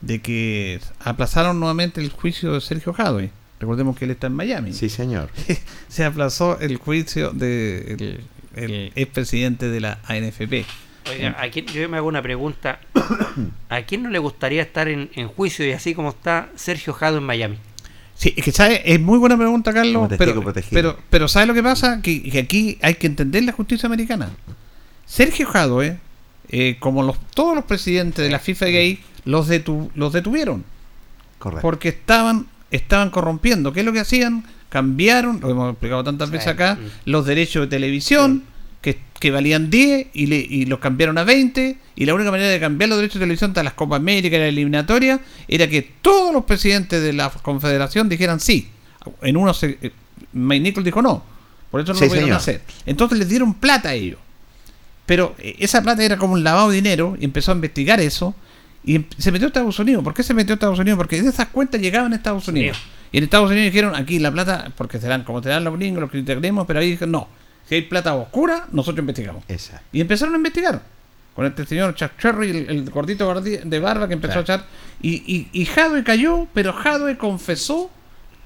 de que aplazaron nuevamente el juicio de Sergio Jadwe. Recordemos que él está en Miami. Sí, señor. *laughs* Se aplazó el juicio del de expresidente de la ANFP. Oiga, aquí yo me hago una pregunta. *coughs* ¿A quién no le gustaría estar en, juicio y así como está Sergio Jado en Miami? Sí, es que ¿sabe? es muy buena pregunta, Carlos. Pero, pero, pero, ¿sabe lo que pasa? Que, aquí hay que entender la justicia americana. Sergio Jado, eh, como los, todos los presidentes de la FIFA Gay, los, los detuvieron. Correcto. Porque estaban estaban corrompiendo. ¿Qué es lo que hacían? Cambiaron, lo hemos explicado tantas veces acá, los derechos de televisión, que, que valían 10 y, le, y los cambiaron a 20 y la única manera de cambiar los derechos de televisión de las Copa América y la eliminatoria era que todos los presidentes de la confederación dijeran sí. En uno se, eh, Nichols dijo no, por eso no lo pudieron hacer. Entonces les dieron plata a ellos. Pero eh, esa plata era como un lavado de dinero y empezó a investigar eso y em, se metió a Estados Unidos. ¿Por qué se metió a Estados Unidos? Porque de esas cuentas llegaban a Estados Unidos. Y en Estados Unidos dijeron, aquí la plata, porque serán como te dan los gringos, los que integremos, pero ahí dijeron, no, si hay plata oscura, nosotros investigamos. Y empezaron a investigar. Con este señor Chuck Cherry, el, gordito de barba que empezó a echar. Y, y, Jadwe cayó, pero Jadwe confesó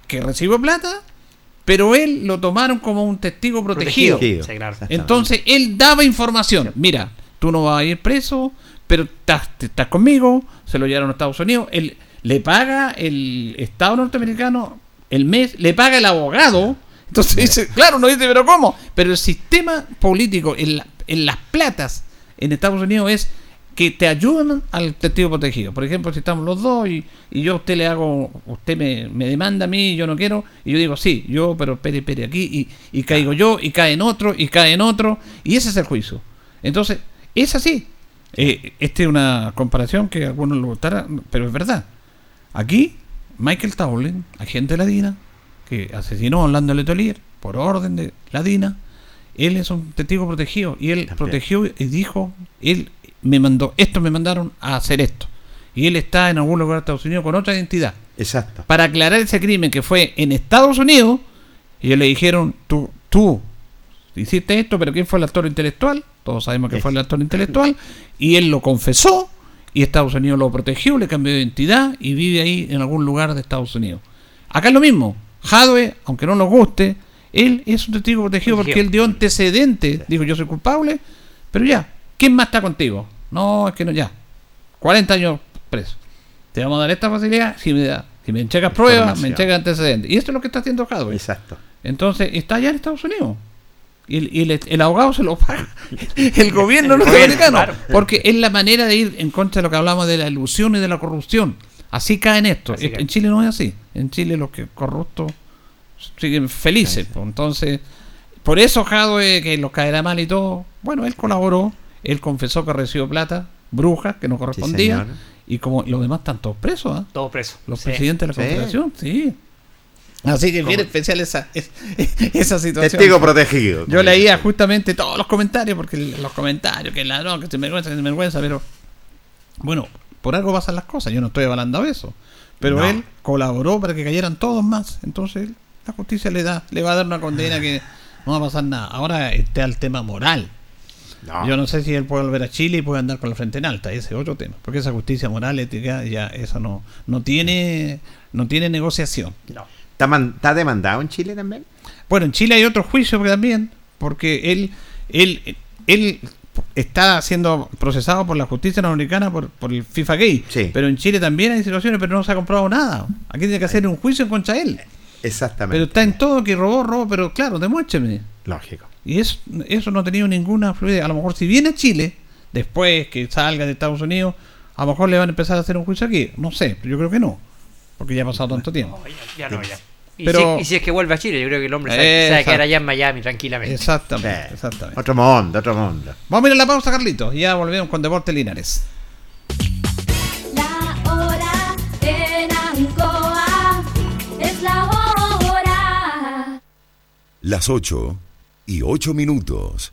que recibió plata, pero él lo tomaron como un testigo protegido. Entonces él daba información. Mira, tú no vas a ir preso, pero estás, conmigo, se lo llevaron a Estados Unidos. Él le paga el Estado norteamericano el mes, le paga el abogado entonces dice, claro, no dice, pero ¿cómo? Pero el sistema político en, las platas en Estados Unidos es que te ayudan al testigo protegido. Por ejemplo, si estamos los dos y, yo a usted le hago, usted me, demanda a mí, yo no quiero, y yo digo, sí, yo, pero espere, espere aquí, y, caigo yo, y cae en otro, y cae en otro, y ese es el juicio. Entonces, es así. Eh, esta es una comparación que algunos le gustará, pero es verdad. Aquí, Michael Towling, agente de la DINA, que asesinó a Orlando Letelier por orden de la DINA, él es un testigo protegido y él protegió y dijo, él me mandó, esto me mandaron a hacer esto. Y él está en algún lugar de Estados Unidos con otra identidad. Exacto. Para aclarar ese crimen que fue en Estados Unidos, y le dijeron, tú, tú hiciste esto, pero ¿quién fue el actor intelectual? Todos sabemos que fue el actor intelectual. Y él lo confesó y Estados Unidos lo protegió, le cambió de identidad y vive ahí en algún lugar de Estados Unidos. Acá es lo mismo. Jadwe, aunque no nos guste, él es un testigo protegido, porque él dio antecedente. Dijo, yo soy culpable, pero ya, ¿quién más está contigo? No, es que no, ya. 40 años preso. Te vamos a dar esta facilidad si me da. Si me entregas pruebas, me entregas antecedentes. Y esto es lo que está haciendo Jadwe. Exacto. Entonces, está allá en Estados Unidos. Y, el, el, abogado se lo paga *laughs* el gobierno norteamericano. Porque es la manera de ir en contra de lo que hablamos de la ilusión y de la corrupción. Así caen esto. en Chile no es así. En Chile los que corruptos siguen felices. Pues. Entonces, por eso Jadwe, que los caerá mal y todo, bueno, él colaboró, él confesó que recibió plata, bruja, que no correspondía, y como los demás están todos presos. ¿ah? Todos presos. Los presidentes de la Confederación, sí. Así que bien especial esa, *laughs* esa situación. Testigo protegido. Yo leía justamente todos los comentarios, porque los comentarios, que ladrón, que se vergüenza, que se vergüenza, pero bueno, por algo pasan las cosas, yo no estoy avalando eso. Pero él colaboró para que cayeran todos más. Entonces la justicia le da, le va a dar una condena que no va a pasar nada. Ahora está el tema moral. Yo no sé si él puede volver a Chile y puede andar con la frente en alta, ese es otro tema. Porque esa justicia moral, ética, ya eso no, no tiene, no tiene negociación. ¿Está, demandado en Chile también? Bueno, en Chile hay otro juicio también, porque él, él, él está siendo procesado por la justicia norteamericana por, por el FIFA Gay. Pero en Chile también hay situaciones, pero no se ha comprobado nada. Aquí tiene que hacer un juicio en contra de él. Exactamente. Pero está en todo que robó, robó, pero claro, demuéstreme. Lógico. Y eso, eso no ha tenido ninguna fluidez. A lo mejor si viene a Chile, después que salga de Estados Unidos, a lo mejor le van a empezar a hacer un juicio aquí. No sé, pero yo creo que no. Porque ya ha pasado tanto tiempo. ya, no, ya. Y, si, es que vuelve a Chile, yo creo que el hombre se, va a quedar allá en Miami tranquilamente. Exactamente, exactamente. Otro mundo, otro mundo. Vamos a ir a la pausa, Carlitos. Y ya volvemos con Deporte Linares. La hora en Ancoa es la hora. Las 8 y 8 minutos.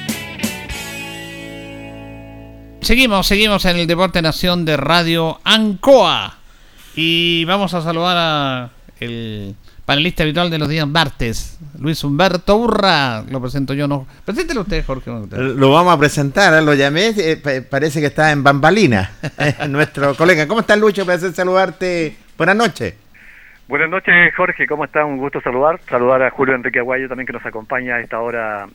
Seguimos, seguimos en el Deporte Nación de Radio Ancoa. Y vamos a saludar a el panelista habitual de los días martes, Luis Humberto Urra. Lo presento yo, no. Preséntelo usted, Jorge. Lo vamos a presentar, ¿eh? lo llamé, eh, parece que está en Bambalina, *laughs* nuestro colega. ¿Cómo estás, Lucho? Placer saludarte. Buenas noches. Buenas noches, Jorge. ¿Cómo estás? Un gusto saludar. Saludar a Julio Enrique Aguayo también que nos acompaña a esta hora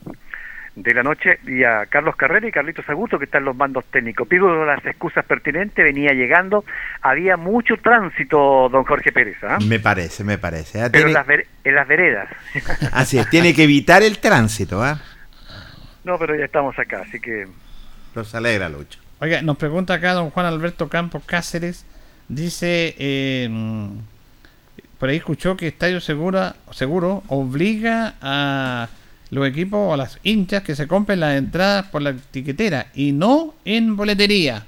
de la noche y a Carlos Carrera y Carlitos Augusto que están los mandos técnicos. Pido las excusas pertinentes, venía llegando, había mucho tránsito, don Jorge Pérez. ¿ah? Me parece, me parece. ¿eh? Pero en, las en, las veredas. *laughs* Así es, tiene que evitar el tránsito. ¿ah? No, pero ya estamos acá, así que... Los alegra, Lucho. Oiga, nos pregunta acá don Juan Alberto Campos Cáceres, dice... Eh, por ahí escuchó que Estadio Segura, Seguro obliga a los equipos o las hinchas que se compren las entradas por la etiquetera y no en boletería.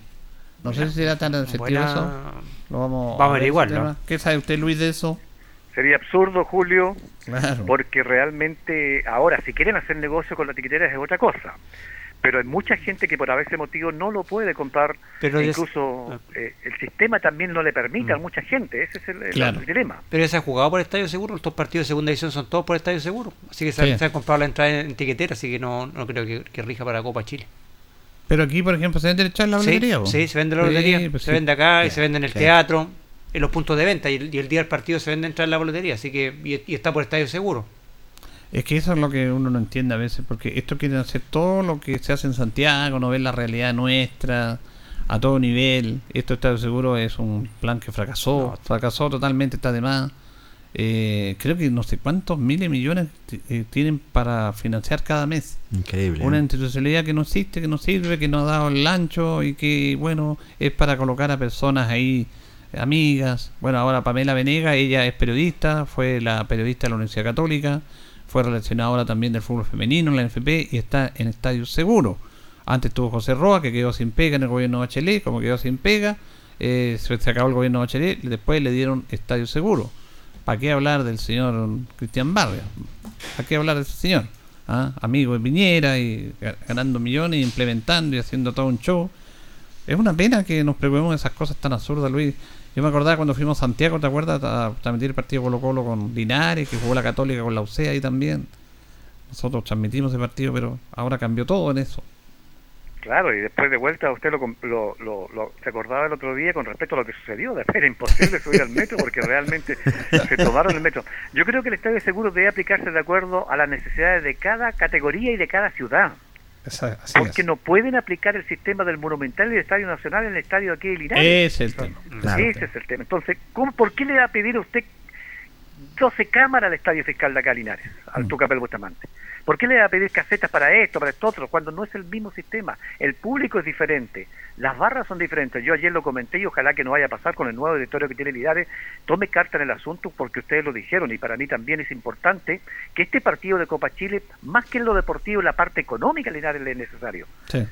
No sé si será tan efectivo eso. Lo vamos, a averiguar. ¿no? ¿Qué sabe usted, Luis, de eso? Sería absurdo, Julio, porque realmente ahora, si quieren hacer negocio con la etiquetera es otra cosa pero hay mucha gente que por ese motivo no lo puede comprar. Pero incluso ah. eh, el sistema también no le permite a mm. mucha gente. Ese es el, dilema. Pero ya se ha jugado por Estadio Seguro. Estos partidos de segunda edición son todos por Estadio Seguro. Así que se, han comprado la entrada en etiquetera. Así que no, no creo que, rija para Copa Chile. Pero aquí, por ejemplo, se vende en la boletería. Sí, se vende en la boletería. Pues se vende acá y se vende en el teatro, en los puntos de venta. Y el, día del partido se vende entrar en la boletería. Así que y está por Estadio Seguro. Es que eso es lo que uno no entiende a veces, porque esto quiere hacer todo lo que se hace en Santiago, no ver la realidad nuestra a todo nivel. Esto está seguro es un plan que fracasó, fracasó totalmente, está de más. Eh, creo que no sé cuántos miles de millones eh, tienen para financiar cada mes. Increíble. Una ¿eh? institucionalidad que no existe, que no sirve, que no ha dado el ancho y que, bueno, es para colocar a personas ahí, amigas. Bueno, ahora Pamela Venega, ella es periodista, fue la periodista de la Universidad Católica fue relacionado ahora también del fútbol femenino en la NFP y está en estadio seguro. Antes tuvo José Roa, que quedó sin pega en el gobierno de Bachelet, como quedó sin pega, eh, se, acabó el gobierno de Bachelet, después le dieron estadio seguro. ¿Para qué hablar del señor Cristian Barria? ¿Para qué hablar de ese señor? ¿Ah? Amigo de Piñera y ganando millones, implementando y haciendo todo un show. Es una pena que nos preocupemos de esas cosas tan absurdas, Luis. Yo me acordaba cuando fuimos a Santiago, ¿te acuerdas? A transmitir el partido Colo Colo con Linares, que jugó la Católica con la UCEA ahí también. Nosotros transmitimos ese partido, pero ahora cambió todo en eso. Claro, y después de vuelta usted lo, lo, lo, se acordaba el otro día con respecto a lo que sucedió. Después era imposible subir al metro porque realmente se tomaron el metro. Yo creo que el Estadio Seguro debe aplicarse de acuerdo a las necesidades de cada categoría y de cada ciudad porque no pueden aplicar el sistema del Monumental y del Estadio Nacional en el estadio aquí de Linares. Ese es el tema. Ese es el tema. Entonces, ¿cómo, ¿por qué le va a pedir a usted 12 cámaras al Estadio Fiscal de acá Linares, al mm. Tucapel Bustamante? ¿Por qué le va a pedir casetas para esto, para esto otro, cuando no es el mismo sistema? El público es diferente, las barras son diferentes. Yo ayer lo comenté y ojalá que no vaya a pasar con el nuevo directorio que tiene Linares. Tome carta en el asunto porque ustedes lo dijeron y para mí también es importante que este partido de Copa Chile, más que en lo deportivo, la parte económica Linares le es necesario.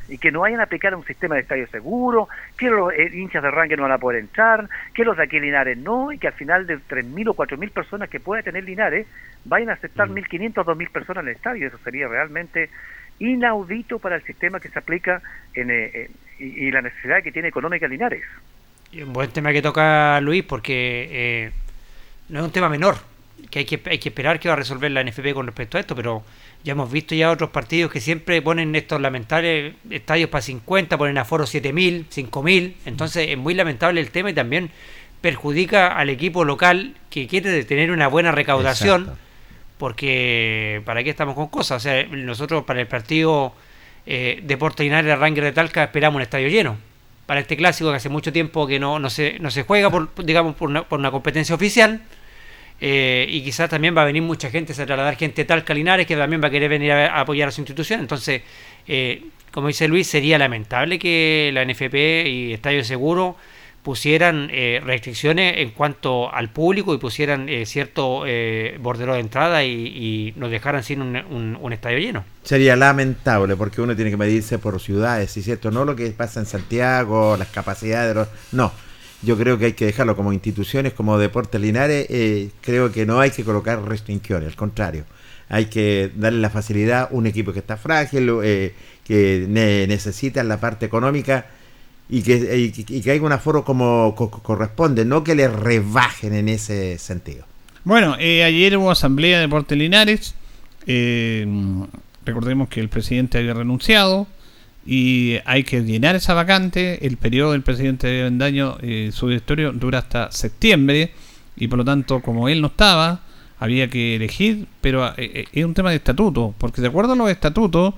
Y que no vayan a aplicar un sistema de estadio seguro, que los eh, hinchas de ranking no van a poder entrar, que los de aquí Linares no, y que al final de 3.000 o 4.000 personas que pueda tener Linares, vayan a aceptar 1.500 o 2.000 personas en el estadio. Eso sería realmente inaudito para el sistema que se aplica en, eh, y, la necesidad que tiene económica Linares. Y un buen tema que toca Luis porque eh, no es un tema menor, que hay, que hay que esperar que va a resolver la NFP con respecto a esto, pero ya hemos visto ya otros partidos que siempre ponen estos lamentables estadios para 50, ponen aforo 7.000, 5.000, entonces es muy lamentable el tema y también perjudica al equipo local que quiere tener una buena recaudación porque para qué estamos con cosas. O sea, nosotros para el partido eh, Deporte Linares Ranger de Talca esperamos un estadio lleno. Para este clásico que hace mucho tiempo que no, no, se, no se juega por, digamos, por una, competencia oficial. Eh, y quizás también va a venir mucha gente, se trasladar gente Talca Linares que también va a querer venir a, apoyar a su institución. Entonces, eh, como dice Luis, sería lamentable que la NFP y Estadio Seguro pusieran eh, restricciones en cuanto al público y pusieran eh, cierto eh, bordero de entrada y, nos dejaran sin un, estadio lleno. Sería lamentable porque uno tiene que medirse por ciudades, y cierto, no lo que pasa en Santiago, las capacidades de los... No, yo creo que hay que dejarlo como instituciones, como Deportes Linares, eh, creo que no hay que colocar restricciones, al contrario, hay que darle la facilidad a un equipo que está frágil, que necesita en la parte económica y que, y, que haya un aforo como corresponde, no que le rebajen en ese sentido. Bueno, eh, ayer hubo asamblea de Deportes Linares. Eh, recordemos que el presidente había renunciado y hay que llenar esa vacante. El periodo del presidente de Vendaño, eh, su directorio, dura hasta septiembre y por lo tanto, como él no estaba, había que elegir, pero es un tema de estatuto, porque de acuerdo a los estatutos,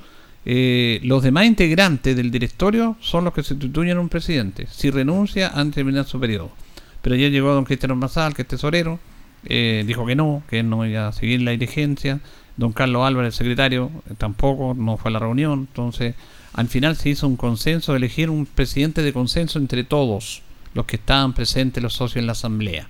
eh, los demás integrantes del directorio son los que sustituyen a un presidente, si renuncia antes de terminar su periodo. Pero ya llegó don Cristiano Mazal, que es tesorero, eh, dijo que no, que él no iba a seguir la dirigencia. Don Carlos Álvarez, el secretario, eh, tampoco, no fue a la reunión. Entonces, al final se hizo un consenso de elegir un presidente de consenso entre todos los que estaban presentes, los socios en la asamblea,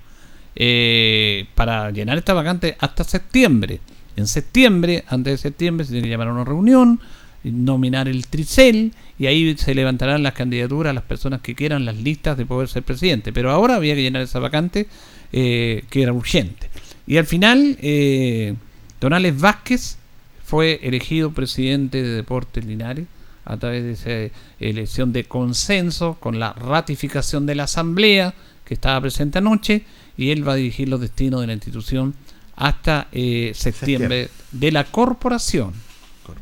para llenar esta vacante hasta septiembre. En septiembre, antes de septiembre, se tiene que llamar a una reunión nominar el tricel y ahí se levantarán las candidaturas las personas que quieran las listas de poder ser presidente. Pero ahora había que llenar esa vacante eh, que era urgente. Y al final, eh, Donales Vázquez fue elegido presidente de Deportes Linares a través de esa elección de consenso con la ratificación de la asamblea que estaba presente anoche y él va a dirigir los destinos de la institución hasta eh, septiembre de la corporación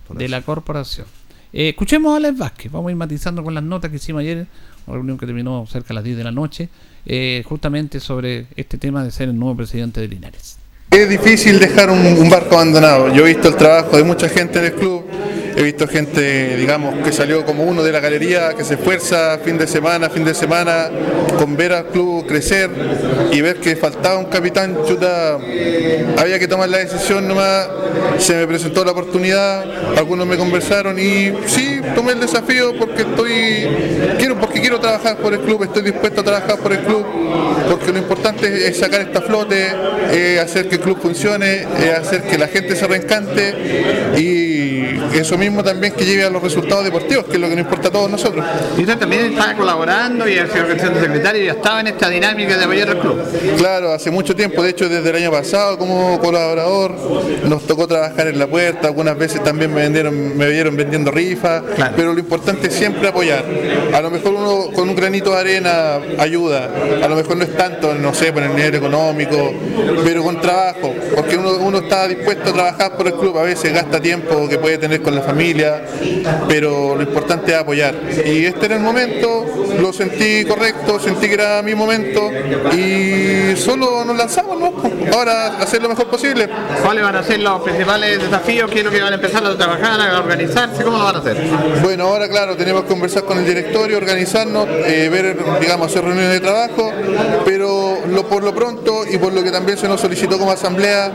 de la corporación. Eh, escuchemos a Alex Vázquez, vamos a ir matizando con las notas que hicimos ayer, una reunión que terminó cerca de las 10 de la noche, eh, justamente sobre este tema de ser el nuevo presidente de Linares. Es difícil dejar un, barco abandonado. Yo he visto el trabajo de mucha gente del club, he visto gente, digamos, que salió como uno de la galería, que se esfuerza fin de semana, fin de semana, con ver al club crecer y ver que faltaba un capitán, había que tomar la decisión nomás, se me presentó la oportunidad, algunos me conversaron y sí, tomé el desafío porque estoy, quiero, porque quiero trabajar por el club, estoy dispuesto a trabajar por el club, porque lo importante es sacar esta flote, hacer que el club funcione, hacer que la gente se reencante y eso mismo también que lleve a los resultados deportivos, que es lo que nos importa a todos nosotros. Y usted también está colaborando y ha sido secretario y ya estaba en esta dinámica de apoyar al club. Claro, hace mucho tiempo, de hecho desde el año pasado como colaborador, nos tocó trabajar en la puerta, algunas veces también me vendieron, me vieron vendiendo rifas, pero lo importante es siempre apoyar. A lo mejor uno con un granito de arena ayuda, a lo mejor no es tanto, no sé, por el nivel económico, pero con trabajo, porque uno, uno está dispuesto a trabajar por el club, a veces gasta tiempo que puede tener con la familia, pero lo importante es apoyar. Y este era el momento, lo sentí correcto, sentí que era mi momento y solo nos lanzamos, ¿no? Ahora hacer lo mejor posible. ¿Cuáles van a ser los principales desafíos? ¿Qué es lo que van a empezar a trabajar, a organizarse? ¿Cómo lo van a hacer? Bueno, ahora claro, tenemos que conversar con el directorio, organizarnos, eh, ver, digamos, hacer reuniones de trabajo, pero lo, por lo pronto y por lo que también se nos solicitó como asamblea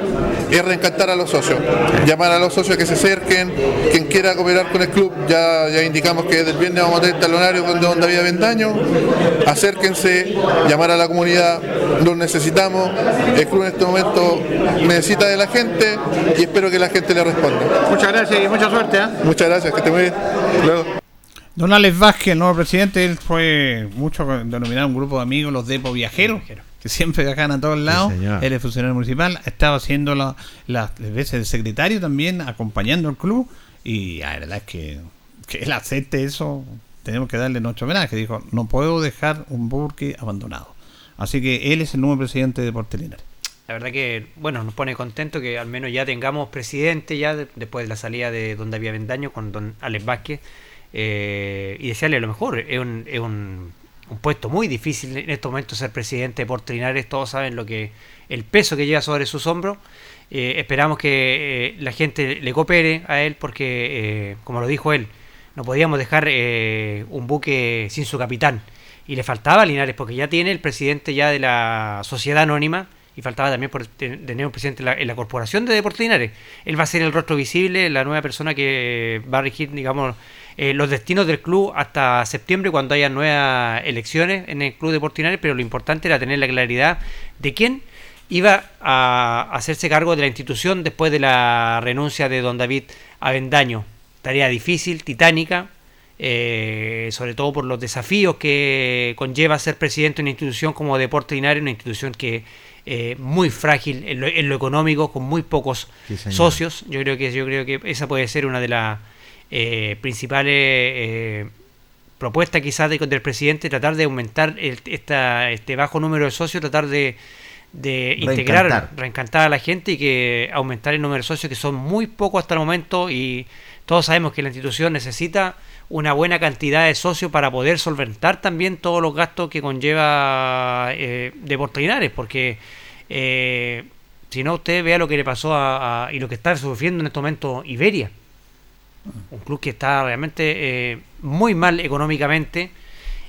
es reencantar a los socios, llamar a los socios que se acerquen, quien quiera cooperar con el club, ya, ya indicamos que desde el viernes vamos a tener talonario donde, donde había ventaño, acérquense, llamar a la comunidad, los necesitamos, el club en este momento necesita de la gente y espero que la gente le responda. Muchas gracias y mucha suerte. ¿eh? Muchas gracias, que esté muy bien. Luego. Don Alex Vázquez, el nuevo presidente, él fue mucho denominado un grupo de amigos, los Depo Viajeros, que siempre viajan a todos lados. él es funcionario municipal, estaba haciendo las veces de secretario también, acompañando al club. Y la verdad es que, que él acepte eso, tenemos que darle nuestro homenaje. Dijo, no puedo dejar un burque abandonado. Así que él es el nuevo presidente de Portelinares. La verdad que, bueno, nos pone contento que al menos ya tengamos presidente ya después de la salida de Don David Vendaño con Don Alex Vázquez. Eh, y desearle lo mejor. Es un, es un, puesto muy difícil en estos momentos ser presidente de Portelinares. Todos saben lo que el peso que lleva sobre sus hombros. Eh, esperamos que eh, la gente le coopere a él porque, como lo dijo él, no podíamos dejar un buque sin su capitán y le faltaba a Linares porque ya tiene el presidente ya de la sociedad anónima y faltaba también por tener un presidente en la, corporación de Deportes Linares. Él va a ser el rostro visible, la nueva persona que va a regir, digamos, eh, los destinos del club hasta septiembre cuando haya nuevas elecciones en el club de Portinares, pero lo importante era tener la claridad de quién iba a hacerse cargo de la institución después de la renuncia de don David Avendaño. Tarea difícil, titánica, eh, sobre todo por los desafíos que conlleva ser presidente de una institución como Deporte Linares, una institución que eh, muy frágil en lo, económico, con muy pocos socios. Yo creo que yo creo que esa puede ser una de las eh, principales eh, propuestas quizás de, del presidente, tratar de aumentar esta, este bajo número de socios, tratar de, de integrar, reencantar a la gente y que aumentar el número de socios, que son muy pocos hasta el momento y todos sabemos que la institución necesita una buena cantidad de socios para poder solventar también todos los gastos que conlleva eh, Linares, porque eh, si no, usted vea lo que le pasó a, y lo que está sufriendo en este momento Iberia. Un club que está realmente eh, muy mal económicamente.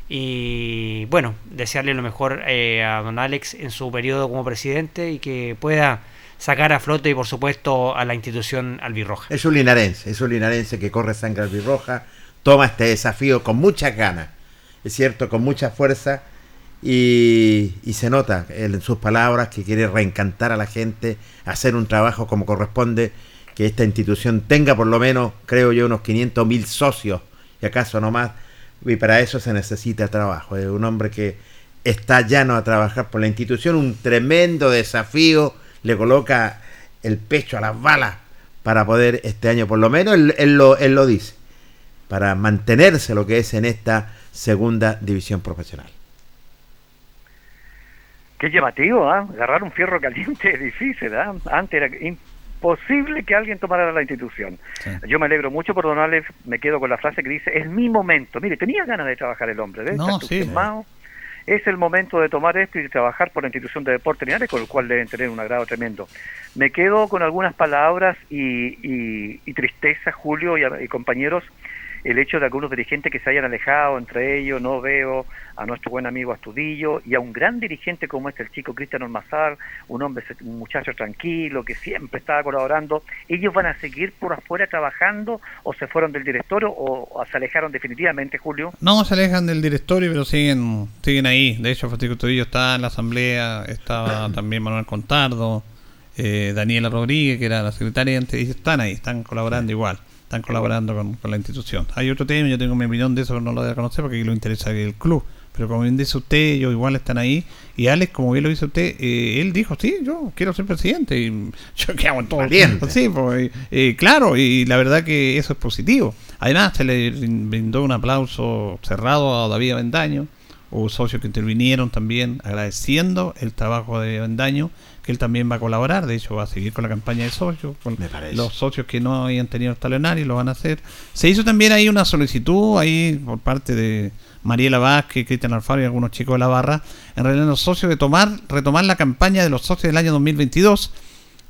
Y bueno, desearle lo mejor eh, a don Alex en su periodo como presidente y que pueda sacar a flote y por supuesto a la institución albirroja. Es un linarense, es un linarense que corre sangre albirroja, toma este desafío con mucha ganas, es cierto, con mucha fuerza y, se nota en sus palabras que quiere reencantar a la gente, hacer un trabajo como corresponde, que esta institución tenga por lo menos, creo yo, unos 500 mil socios, y acaso no más, y para eso se necesita trabajo. Es un hombre que está llano a trabajar por la institución, un tremendo desafío, le coloca el pecho a las balas para poder este año, por lo menos él, lo, él lo dice para mantenerse lo que es en esta segunda división profesional. Qué llamativo, ¿ah? agarrar un fierro caliente es difícil, ¿ah? antes era imposible que alguien tomara la institución. Yo me alegro mucho por Don Alex, me quedo con la frase que dice, es mi momento. Mire, tenía ganas de trabajar el hombre, ¿ves? No, sí, es el momento de tomar esto y trabajar por la institución de deporte lineales, con el cual deben tener un agrado tremendo. Me quedo con algunas palabras y, tristeza, Julio y compañeros, el hecho de algunos dirigentes que se hayan alejado entre ellos, no veo a nuestro buen amigo Astudillo y a un gran dirigente como este, el chico Cristian Ormazar, un hombre, un muchacho tranquilo que siempre estaba colaborando, ¿ellos van a seguir por afuera trabajando o se fueron del directorio o, se alejaron definitivamente, Julio? No, se alejan del directorio, pero siguen siguen ahí. De hecho, Francisco Astudillo está en la asamblea, estaba *coughs* también Manuel Contardo, eh, Daniela Rodríguez, que era la secretaria, y están ahí, están colaborando igual están colaborando con, la institución. Hay otro tema, yo tengo mi opinión de eso, no lo voy a conocer porque aquí lo interesa el club. Pero como bien dice usted, ellos igual están ahí. Y Alex, como bien lo dice usted, eh, él dijo, sí, yo quiero ser presidente. Y *laughs* yo hago en todo el tiempo. Sí, pues, eh, claro, y la verdad que eso es positivo. Además, se le brindó un aplauso cerrado a David Avendaño. Hubo socios que intervinieron también agradeciendo el trabajo de Avendaño que él también va a colaborar, de hecho va a seguir con la campaña de socios, con los socios que no habían tenido el talonario lo van a hacer. Se hizo también ahí una solicitud ahí por parte de Mariela Vázquez, Cristian Alfaro y algunos chicos de la barra, en realidad los socios de tomar, retomar la campaña de los socios del año 2022,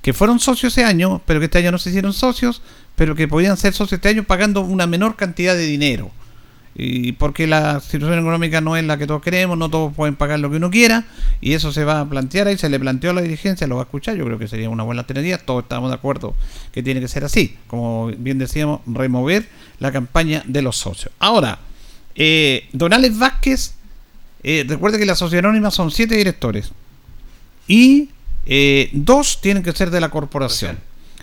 que fueron socios ese año, pero que este año no se hicieron socios, pero que podían ser socios este año pagando una menor cantidad de dinero y porque la situación económica no es la que todos queremos, no todos pueden pagar lo que uno quiera, y eso se va a plantear ahí, se le planteó a la dirigencia, lo va a escuchar, yo creo que sería una buena alternativa, todos estamos de acuerdo que tiene que ser así, como bien decíamos, remover la campaña de los socios. Ahora, eh, Donales Vázquez, eh, recuerde que la sociedad anónima son siete directores, y eh, dos tienen que ser de la corporación.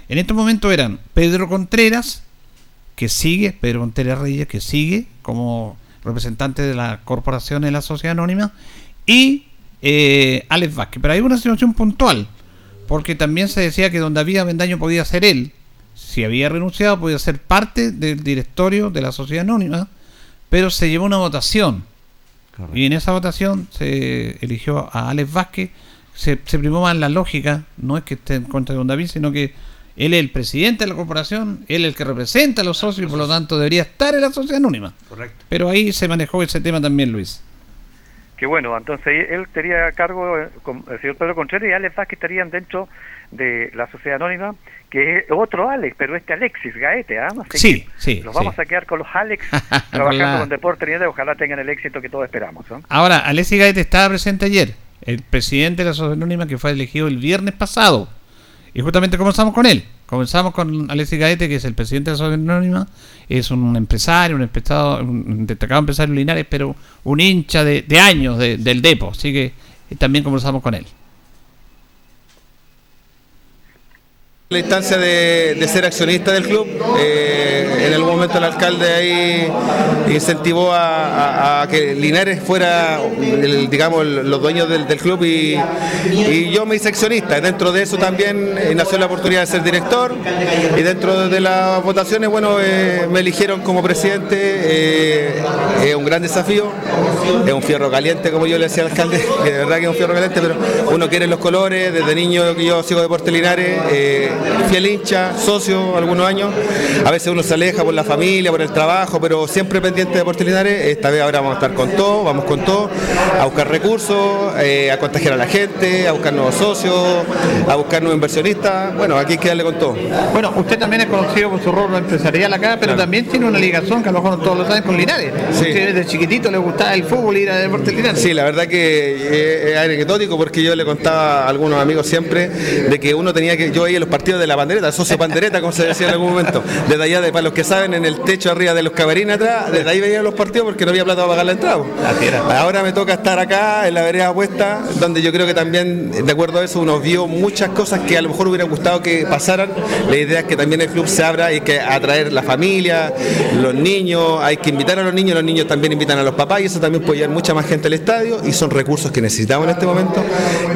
En este momento eran Pedro Contreras, que sigue, Pedro Contreras Reyes, que sigue como representante de la corporación en la sociedad anónima, y eh, Alex Vázquez. Pero hay una situación puntual, porque también se decía que donde había Vendaño podía ser él, si había renunciado, podía ser parte del directorio de la sociedad anónima, pero se llevó una votación. Y en esa votación se eligió a Alex Vázquez, se, se primó más la lógica, no es que esté en contra de Don David, sino que él es el presidente de la corporación, él es el que representa a los socios y por lo tanto debería estar en la sociedad anónima. Correcto. Pero ahí se manejó ese tema también, Luis. Que bueno, entonces él estaría a cargo, eh, el señor Pedro Contreras y Alex Vázquez estarían dentro de la sociedad anónima, que es otro Alex, pero este Alexis Gaete, ¿ah? sí, sí. Nos vamos a quedar con los Alex *laughs* trabajando con Deporte y ojalá tengan el éxito que todos esperamos. Ahora, Alexis Gaete estaba presente ayer, el presidente de la sociedad anónima que fue elegido el viernes pasado y justamente conversamos con él, Comenzamos con Alexis Gaete, que es el presidente de la Sociedad Anónima, es un empresario, un, empezado, un destacado empresario Linares, pero un hincha de, de años de- del Depo, así que eh, también conversamos con él. La instancia de, ser accionista del club, eh, en algún momento el alcalde ahí incentivó a, que Linares fuera, digamos, los dueños del, club y, yo me hice accionista. Dentro de eso también eh, nació la oportunidad de ser director y dentro de las votaciones, bueno, eh, me eligieron como presidente. es un gran desafío, es un fierro caliente, como yo le decía al alcalde, que *laughs* de verdad que es un fierro caliente, pero uno quiere los colores, desde niño que yo sigo Deporte Linares, fiel hincha, socio algunos años, a veces uno se aleja por la familia, por el trabajo, pero siempre pendiente de Deporte Linares, esta vez ahora vamos a estar con todo, vamos con todo, a buscar recursos, eh, a contagiar a la gente, a buscar nuevos socios, a buscar nuevos inversionistas, bueno, aquí hay que darle con todo. Bueno, usted también es conocido por su rol empresarial acá, pero también tiene una ligación que a lo mejor todos lo saben con Linares. Sí. Usted desde chiquitito le gustaba el fútbol y ir a Deportes Linares. Sí, la verdad que eh, es anecdótico porque yo le contaba a algunos amigos siempre de que uno tenía que, yo veía los partidos de la bandereta, socio pandereta, como se decía en algún momento, desde allá, de, para los que saben, en el techo arriba de los cabarines atrás, desde ahí veía los partidos porque no había plata para pagar la entrada. Ahora me toca estar acá en la vereda puesta, donde yo creo que también, de acuerdo a eso, uno vio muchas cosas que a lo mejor hubiera gustado que pasaran. La idea es que también el club se abra y que atraer la familia, los niños, hay que invitar a los niños, los niños también invitan a los papás y eso también puede llevar mucha más gente al estadio y son recursos que necesitamos en este momento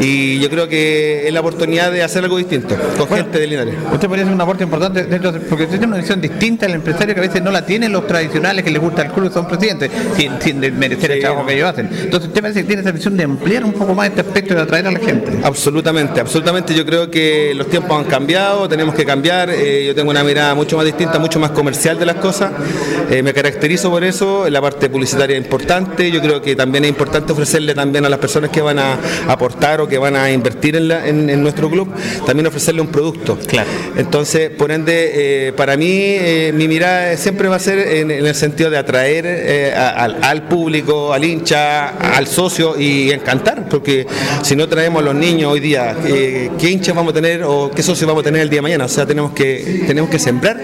y yo creo que es la oportunidad de hacer algo distinto con gente de Linares. Usted podría hacer un aporte importante dentro de- porque usted tiene una visión distinta al empresario que a veces no la tienen los tradicionales que les gusta el club son presidentes, sin, sin desmerecer el trabajo que ellos hacen. Entonces usted parece que tiene esa visión de ampliar un poco más este aspecto y de atraer a la gente. Absolutamente, absolutamente. Yo creo que los tiempos han cambiado, tenemos que cambiar. eh, yo tengo una mirada mucho más distinta, mucho más comercial de las cosas. Eh, me caracterizo por eso. La parte publicitaria es importante. Yo creo que también es importante ofrecerle también a las personas que van a aportar o que van a invertir en, la- en- en nuestro club, también ofrecerle un producto. Claro. Entonces, por ende, eh, para mí, eh, mi mirada siempre va a ser en, en el sentido de atraer eh, a- al, al público, al hincha, al socio y encantar, porque si no traemos a los niños hoy día, ¿qué hinchas vamos a tener o qué socios vamos a tener el día de mañana? O sea, tenemos que, tenemos que sembrar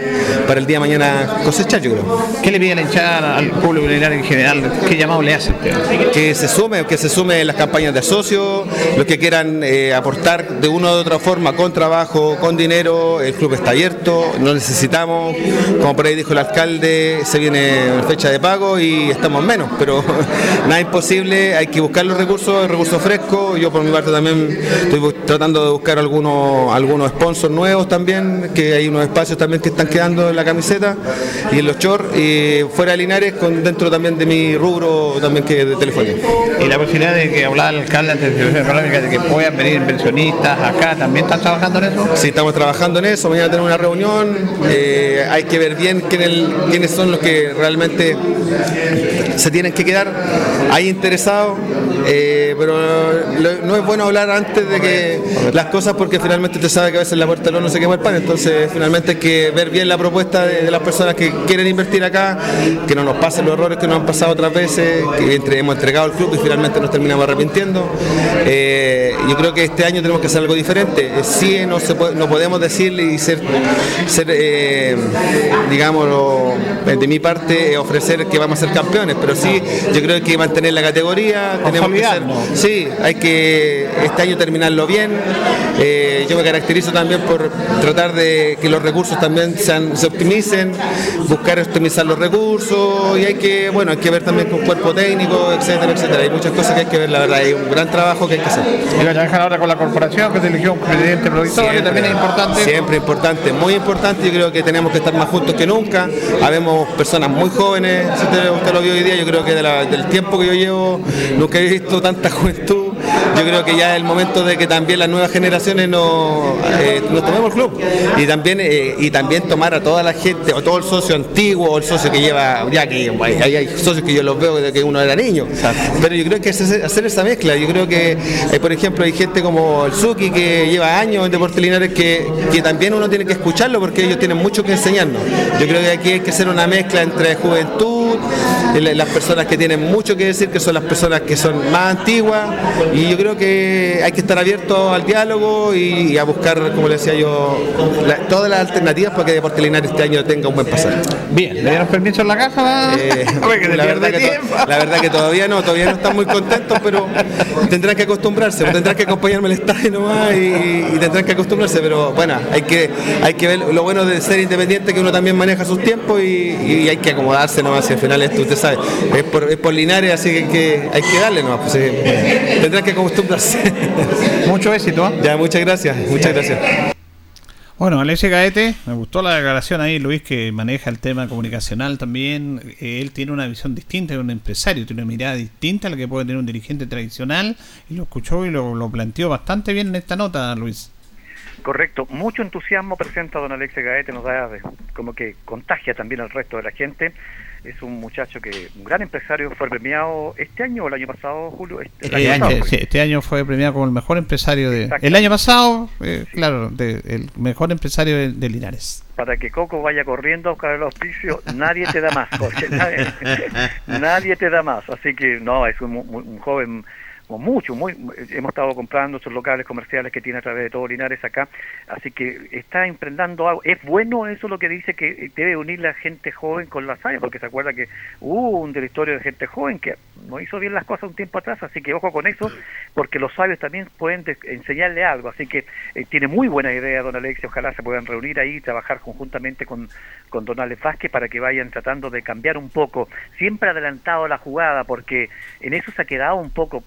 para el día de mañana cosechar, yo creo. ¿Qué le pide la hinchada al público en general? ¿Qué llamado le hace usted? que se sume, que se sume en las campañas de socios, los que quieran aportar de una u otra forma con trabajo, con dinero, el club está abierto, no necesitamos, como por ahí dijo el alcalde, se viene fecha de pago y estamos menos, pero *laughs* nada imposible, hay que buscar los recursos, recursos frescos, yo por mi parte también estoy tratando de buscar algunos, algunos sponsors nuevos también, que hay unos espacios también que están quedando en la camiseta y en los shorts, y fuera de Linares, con, dentro también de mi rubro también que de telefonía. Y la posibilidad de que hablaba el alcalde antes de que puedan venir inversionistas acá, ¿también están trabajando en eso? Sí, estamos trabajando en eso, mañana tenemos una reunión, eh, hay que ver bien quiénes son los que realmente se tienen que quedar, hay interesados, eh, pero no es bueno hablar antes de que las cosas porque finalmente usted sabe que a veces la puerta del horno se quema el pan, entonces finalmente hay que ver bien la propuesta de, las personas que quieren invertir acá, que no nos pasen los errores que nos han pasado otras veces, que entre- hemos entregado el club y finalmente nos terminamos arrepintiendo. Eh, yo creo que este año tenemos que hacer algo diferente. Sí, no, se puede- no podemos decirle y ser, ser eh, digámoslo, eh, de mi parte, eh, ofrecer que vamos a ser campeones, pero sí, yo creo que hay que mantener la categoría. Tenemos que ser, sí, hay que este año terminarlo bien. Eh, yo me caracterizo también por tratar de que los recursos también sean- se optimicen, buscar optimizar los recursos y hay que, bueno, hay que ver también con cuerpo técnico, etcétera, etcétera. Hay muchas cosas que hay que ver, la verdad, hay un gran trabajo que hay que hacer. Y trabajar ahora con la corporación, que se eligió un presidente provisorio, también Siempre importante, muy importante. Yo creo que tenemos que estar más juntos que nunca. Habemos personas muy jóvenes. Si usted, lo vio hoy día, yo creo que del tiempo que yo llevo, nunca he visto tanta *laughs* juventud. Yo creo que ya es el momento de que también las nuevas generaciones nos, eh, nos tomemos el club. Y también, eh, y también tomar a toda la gente, o todo el socio antiguo, o el socio que lleva, ya que hay, hay socios que yo los veo desde que uno era niño. Pero yo creo que es hacer esa mezcla. Yo creo que, eh, por ejemplo, hay gente como el Suki que lleva años en Deportes Linares que, que también uno tiene que escucharlo porque ellos tienen mucho que enseñarnos. Yo creo que aquí hay que hacer una mezcla entre juventud juventud, las personas que tienen mucho que decir, que son las personas que son más antiguas, y yo creo que hay que estar abierto al diálogo y, a buscar, como le decía yo, todas las alternativas para que Deportes Linares este año tenga un buen pasar. Bien, ¿le dieron permiso en la caja? Eh, *laughs* la, verdad que la verdad que todavía no, todavía no están muy contentos, pero tendrán que acostumbrarse, tendrán que acompañarme al estadio nomás y, tendrán que acostumbrarse, pero bueno, hay que, hay que ver lo bueno de ser independiente, que uno también maneja sus tiempos y, hay que acomodarse nomás, y al final esto usted sabe, es por, es por Linares, así que, hay que darle nomás, pues, eh, tendrán que acostumbrarse. Mucho éxito. ¿eh? Ya, muchas gracias, muchas gracias. Bueno, Alexia Gaete, me gustó la declaración ahí, Luis, que maneja el tema comunicacional también. Él tiene una visión distinta de un empresario, tiene una mirada distinta a la que puede tener un dirigente tradicional, y lo escuchó y lo, lo planteó bastante bien en esta nota, Luis. Correcto, mucho entusiasmo presenta don Alexia Gaete, nos da como que contagia también al resto de la gente es un muchacho que, un gran empresario, fue premiado este año o el año pasado, Julio. Este, año, este año fue premiado como el mejor empresario de. El año pasado, eh, claro, de, el mejor empresario de, Linares. Para que Coco vaya corriendo a buscar el auspicio, nadie te da más, *laughs* nadie, te da más. Así que, no, es un joven mucho, muy, hemos estado comprando estos locales comerciales que tiene a través de todo Linares acá, así que está emprendando algo. Es bueno eso lo que dice que debe unir la gente joven con la sabias, porque se acuerda que hubo un directorio de gente joven que no hizo bien las cosas un tiempo atrás, así que ojo con eso, porque los sabios también pueden enseñarle algo, así que eh, tiene muy buena idea don Alexio, ojalá se puedan reunir ahí y trabajar conjuntamente con, con don Alex Vázquez para que vayan tratando de cambiar un poco, siempre adelantado la jugada, porque en eso se ha quedado un poco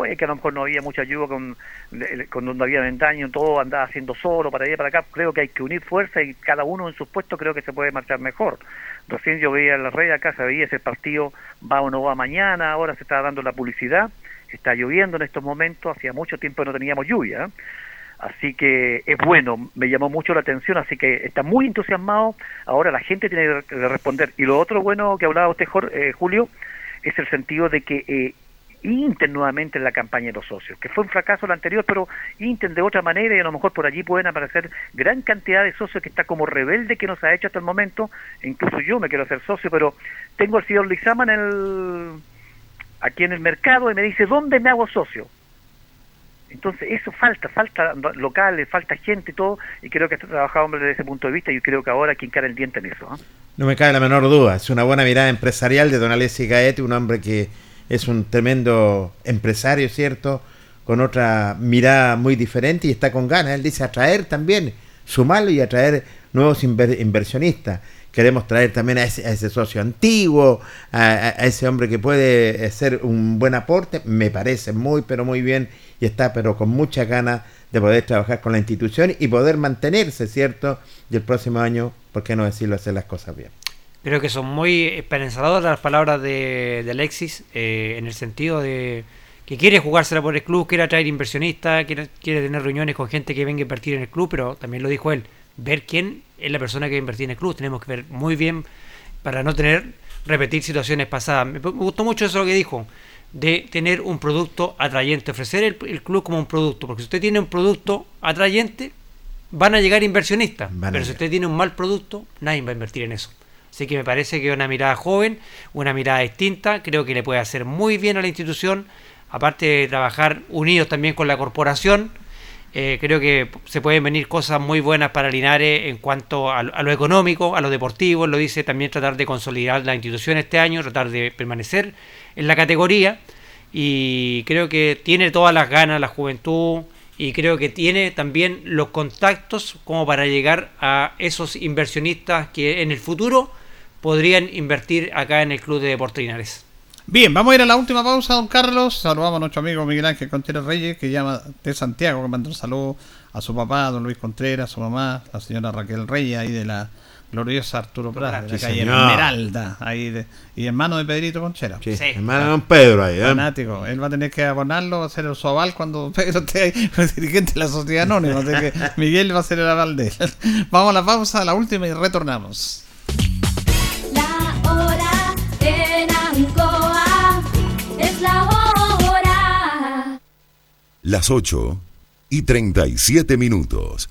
puede que a lo mejor no había mucha ayuda con, cuando no había ventaño, todo andaba haciendo solo para allá para acá. Creo que hay que unir fuerza y cada uno en sus puestos creo que se puede marchar mejor. Recién yo veía en la red acá, se veía ese partido va o no va mañana, ahora se está dando la publicidad, está lloviendo en estos momentos, hacía mucho tiempo no teníamos lluvia. ¿eh? Así que es bueno, me llamó mucho la atención, así que está muy entusiasmado. Ahora la gente tiene que responder. Y lo otro bueno que hablaba usted, eh, Julio, es el sentido de que eh, Inten nuevamente en la campaña de los socios, que fue un fracaso el anterior, pero Inten de otra manera y a lo mejor por allí pueden aparecer gran cantidad de socios que está como rebelde que nos ha hecho hasta el momento, incluso yo me quiero hacer socio, pero tengo al señor Lizama en el, aquí en el mercado y me dice, ¿dónde me hago socio? Entonces, eso falta, falta locales, falta gente y todo, y creo que está trabajado desde ese punto de vista, y creo que ahora hay que encara el diente en eso. No me cabe la menor duda, es una buena mirada empresarial de Don Alessi Gaete, un hombre que es un tremendo empresario, ¿cierto? Con otra mirada muy diferente y está con ganas. Él dice atraer también, sumarlo y atraer nuevos inversionistas. Queremos traer también a ese, socio antiguo, a, ese hombre que puede ser un buen aporte. Me parece muy, pero muy bien y está, pero con mucha ganas de poder trabajar con la institución y poder mantenerse, ¿cierto? Y el próximo año, ¿por qué no decirlo, hacer las cosas bien? Creo que son muy esperanzadoras las palabras de, Alexis eh, en el sentido de que quiere jugársela por el club, quiere atraer inversionistas, quiere, quiere tener reuniones con gente que venga a invertir en el club, pero también lo dijo él, ver quién es la persona que va a invertir en el club. Tenemos que ver muy bien para no tener repetir situaciones pasadas. Me, gustó mucho eso lo que dijo, de tener un producto atrayente, ofrecer el, el, club como un producto, porque si usted tiene un producto atrayente, van a llegar inversionistas, pero si usted tiene un mal producto, nadie va a invertir en eso. Así que me parece que una mirada joven, una mirada distinta, creo que le puede hacer muy bien a la institución, aparte de trabajar unidos también con la corporación. Eh, creo que se pueden venir cosas muy buenas para Linares en cuanto a, lo económico, a lo deportivo, lo dice también tratar de consolidar la institución este año, tratar de permanecer en la categoría. Y creo que tiene todas las ganas la juventud y creo que tiene también los contactos como para llegar a esos inversionistas que en el futuro podrían invertir acá en el Club de Deportes Linares. Bien, vamos a ir a la última pausa, don Carlos. Saludamos a nuestro amigo Miguel Ángel Contreras Reyes, que llama de Santiago, que manda un saludo a su papá, don Luis Contreras, a su mamá, la señora Raquel Reyes, ahí de la gloriosa Arturo Prat, de la calle Esmeralda, ahí de, y hermano de Pedrito Conchera. Sí, hermano de don Pedro ahí, ¿eh? Fanático. Él va a tener que abonarlo, va a ser el aval cuando *laughs* Pedro esté ahí, el dirigente de la sociedad anónima. Así que *laughs* Miguel va a ser el aval de él. Vamos a la pausa, a la última y retornamos. Las 8 y 37 minutos.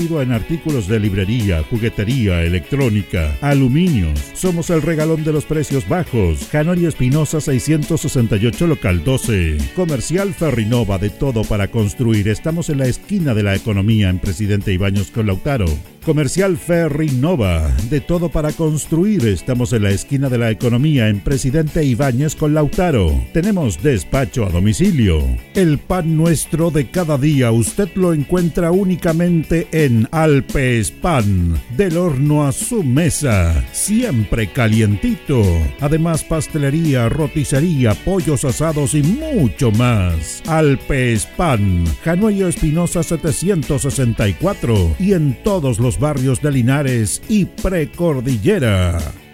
en artículos de librería, juguetería, electrónica, aluminios. Somos el regalón de los precios bajos. Canorio Espinosa 668 local 12. Comercial Ferrinova de todo para construir. Estamos en la esquina de la economía en Presidente Ibaños con Lautaro. Comercial Ferry Nova, de todo para construir. Estamos en la esquina de la economía en Presidente Ibáñez con Lautaro. Tenemos despacho a domicilio. El pan nuestro de cada día usted lo encuentra únicamente en Alpes Pan, del horno a su mesa, siempre calientito. Además pastelería, roticería, pollos asados y mucho más. Alpes Pan, Januello Espinosa 764 y en todos los barrios de Linares y Precordillera.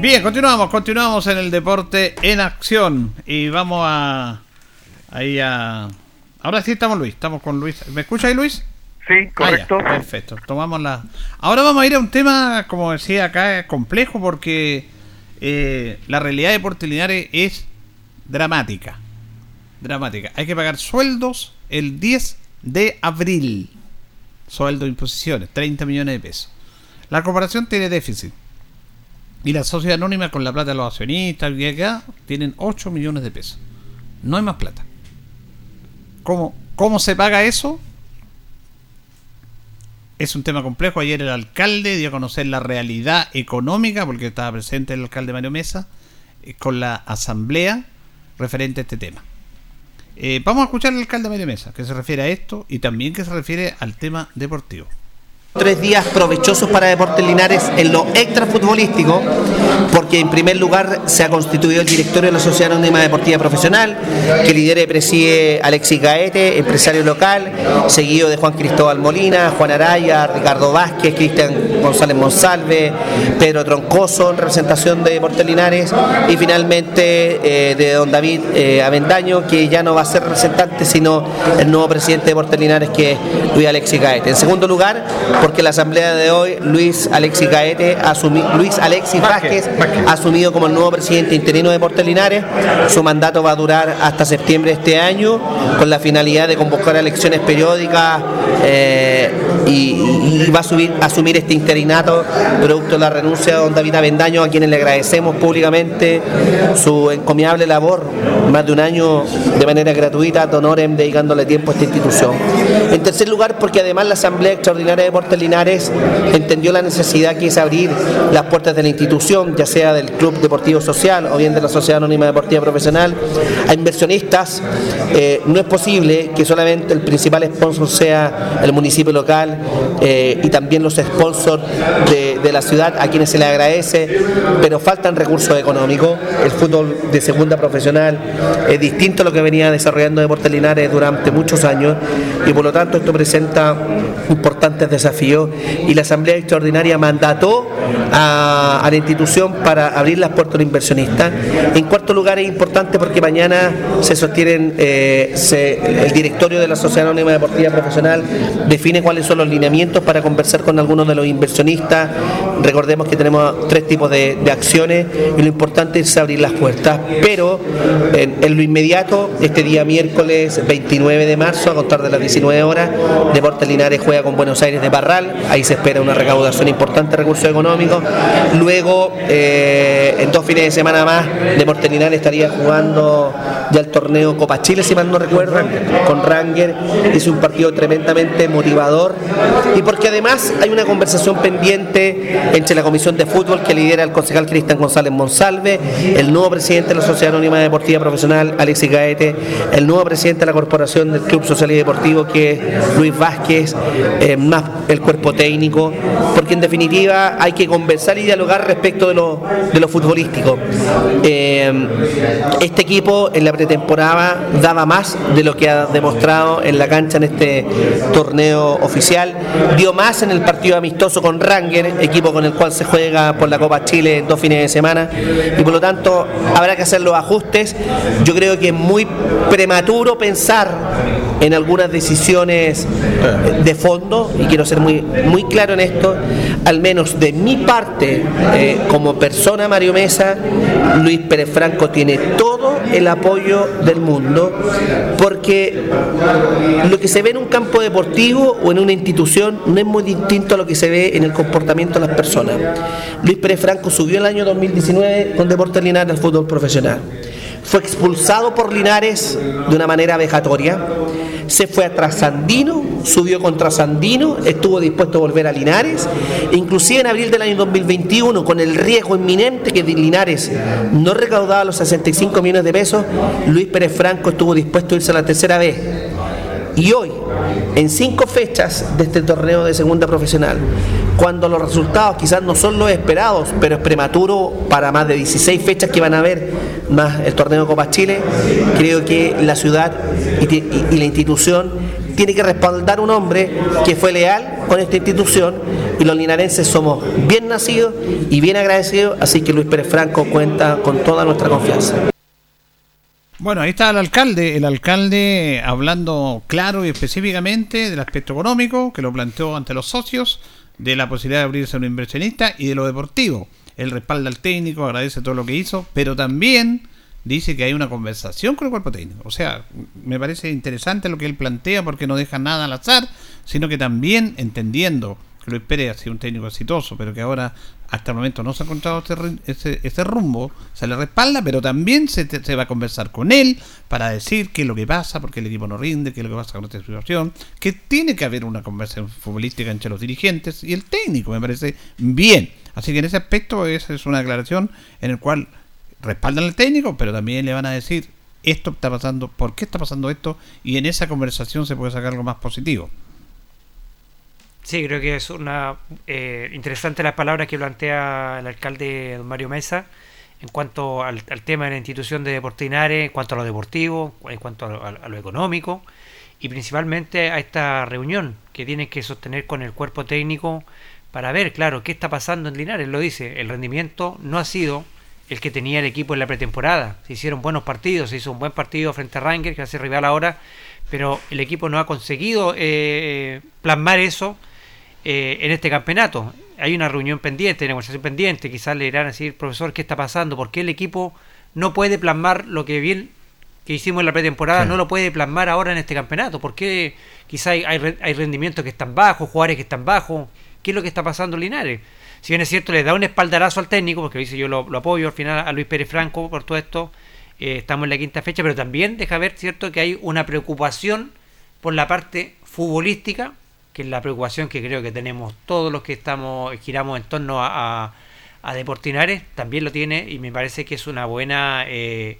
Bien, continuamos, continuamos en el deporte en acción y vamos a ahí a ahora sí estamos Luis, estamos con Luis. ¿Me escucha ahí Luis? Sí, Ah, correcto. ya, perfecto. Tomamos la. Ahora vamos a ir a un tema, como decía acá, complejo porque eh, la realidad de Puerto Linares es dramática. Dramática. Hay que pagar sueldos el 10 de abril. Sueldo imposiciones, 30 millones de pesos. La corporación tiene déficit. Y la sociedad anónima con la plata de los accionistas y acá tienen 8 millones de pesos. No hay más plata. ¿Cómo, cómo se paga eso? Es un tema complejo. Ayer el alcalde dio a conocer la realidad económica, porque estaba presente el alcalde Mario Mesa, eh, con la asamblea referente a este tema. Eh, vamos a escuchar al alcalde Mario Mesa, que se refiere a esto y también que se refiere al tema deportivo. Tres días provechosos para Deportes Linares en lo extrafutbolístico, porque en primer lugar se ha constituido el directorio de la Sociedad Anónima Deportiva Profesional, que lidera y preside Alexis Gaete, empresario local, seguido de Juan Cristóbal Molina, Juan Araya, Ricardo Vázquez, Cristian González Monsalve, Pedro Troncoso en representación de Deportes Linares, y finalmente eh, de don David eh, Avendaño, que ya no va a ser representante, sino el nuevo presidente de Deportes Linares, que es Luis Alexis Gaete. En segundo lugar, porque la asamblea de hoy, Luis Alexis Gaete, asumi- Luis Alexis Vázquez, ha asumido como el nuevo presidente interino de Deportes Linares. Su mandato va a durar hasta septiembre de este año, con la finalidad de convocar elecciones periódicas eh, y, y va a subir- asumir este interinato producto de la renuncia de don David Avendaño, a quienes le agradecemos públicamente su encomiable labor, más de un año de manera gratuita, ad honorem, dedicándole tiempo a esta institución. En tercer lugar, porque además la Asamblea Extraordinaria de Deportes Linares entendió la necesidad que es abrir las puertas de la institución, ya sea del Club Deportivo Social o bien de la Sociedad Anónima Deportiva Profesional, a inversionistas. Eh, no es posible que solamente el principal sponsor sea el municipio local eh, y también los sponsors de, de la ciudad, a quienes se les agradece, pero faltan recursos económicos. El fútbol de segunda profesional es distinto a lo que venía desarrollando Deportes Linares durante muchos años y por lo tanto esto presenta importantes desafíos y la Asamblea Extraordinaria mandató a, la institución para abrir las puertas a los inversionistas. En cuarto lugar es importante porque mañana se sostienen, eh, se- el directorio de la Sociedad Anónima Deportiva Profesional define cuáles son los lineamientos para conversar con algunos de los inversionistas. Recordemos que tenemos tres tipos de, de acciones y lo importante es abrir las puertas. Pero en, lo inmediato, este día miércoles 29 de marzo, a contar de las 19 horas, Deportes Linares juega con Buenos Aires de Parral. Ahí se espera una recaudación importante de recursos económicos. Luego, eh, en dos fines de semana más, Deportes Linares estaría jugando ya el torneo Copa Chile, si mal no recuerdo, con Ranger. Es un partido tremendamente motivador y porque además hay una conversación pendiente entre la Comisión de Fútbol que lidera el concejal Cristian González Monsalve, el nuevo presidente de la Sociedad Anónima Deportiva Profesional, Alexis Gaete, el nuevo presidente de la Corporación del Club Social y Deportivo, que es Luis Vázquez, eh, más el cuerpo técnico, porque en definitiva hay que conversar y dialogar respecto de lo, de lo futbolístico. Eh, este equipo en la pretemporada daba más de lo que ha demostrado en la cancha en este torneo oficial, dio más en el partido amistoso con Ranger, equipo con el cual se juega por la Copa Chile dos fines de semana, y por lo tanto habrá que hacer los ajustes. Yo creo que es muy prematuro pensar en algunas decisiones de fondo, y quiero ser muy, muy claro en esto, al menos de mi parte, eh, como persona Mario Mesa, Luis Pérez Franco tiene todo el apoyo del mundo, porque lo que se ve en un campo deportivo o en una institución no es muy distinto a lo que se ve en el comportamiento de las personas. Luis Pérez Franco subió el año 2019 con Deportes Linares al fútbol profesional. Fue expulsado por Linares de una manera vejatoria se fue a Trasandino, subió contra Sandino, estuvo dispuesto a volver a Linares, inclusive en abril del año 2021, con el riesgo inminente que Linares no recaudaba los 65 millones de pesos, Luis Pérez Franco estuvo dispuesto a irse la tercera vez. Y hoy, en cinco fechas de este torneo de segunda profesional, cuando los resultados quizás no son los esperados, pero es prematuro para más de 16 fechas que van a haber, más el torneo Copa Chile, creo que la ciudad y, la institución tiene que respaldar un hombre que fue leal con esta institución y los linarenses somos bien nacidos y bien agradecidos, así que Luis Pérez Franco cuenta con toda nuestra confianza. Bueno, ahí está el alcalde, el alcalde hablando claro y específicamente del aspecto económico, que lo planteó ante los socios, de la posibilidad de abrirse a un inversionista y de lo deportivo. Él respalda al técnico, agradece todo lo que hizo, pero también dice que hay una conversación con el cuerpo técnico. O sea, me parece interesante lo que él plantea porque no deja nada al azar, sino que también entendiendo que Luis Pérez ha sido un técnico exitoso, pero que ahora hasta el momento no se ha encontrado ese, ese, rumbo, se le respalda, pero también se, se, va a conversar con él para decir qué es lo que pasa, porque el equipo no rinde, qué es lo que pasa con esta situación, que tiene que haber una conversación futbolística entre los dirigentes y el técnico, me parece bien. Así que en ese aspecto esa es una declaración en el cual respaldan al técnico, pero también le van a decir esto está pasando, por qué está pasando esto, y en esa conversación se puede sacar algo más positivo. Sí, creo que es una eh, interesante las palabras que plantea el alcalde don Mario Mesa en cuanto al, tema de la institución de Deportinares, en cuanto a lo deportivo, en cuanto a, lo económico y principalmente a esta reunión que tiene que sostener con el cuerpo técnico para ver, claro, qué está pasando en Linares. Lo dice, el rendimiento no ha sido el que tenía el equipo en la pretemporada. Se hicieron buenos partidos, se hizo un buen partido frente a Ranger, que hace rival ahora, pero el equipo no ha conseguido eh, plasmar eso eh, en este campeonato. Hay una reunión pendiente, negociación pendiente, quizás le irán a decir, profesor, ¿qué está pasando? ¿Por qué el equipo no puede plasmar lo que bien que hicimos en la pretemporada, no lo puede plasmar ahora en este campeonato? ¿Por qué quizás hay, hay, rendimientos que están bajos, jugadores que están bajos? ¿Qué es lo que está pasando en Linares? Si bien es cierto, le da un espaldarazo al técnico, porque dice yo lo, apoyo al final a Luis Pérez Franco por todo esto, eh, estamos en la quinta fecha, pero también deja ver, cierto, que hay una preocupación por la parte futbolística es la preocupación que creo que tenemos todos los que estamos giramos en torno a, a, Deportinares, también lo tiene y me parece que es una buena eh,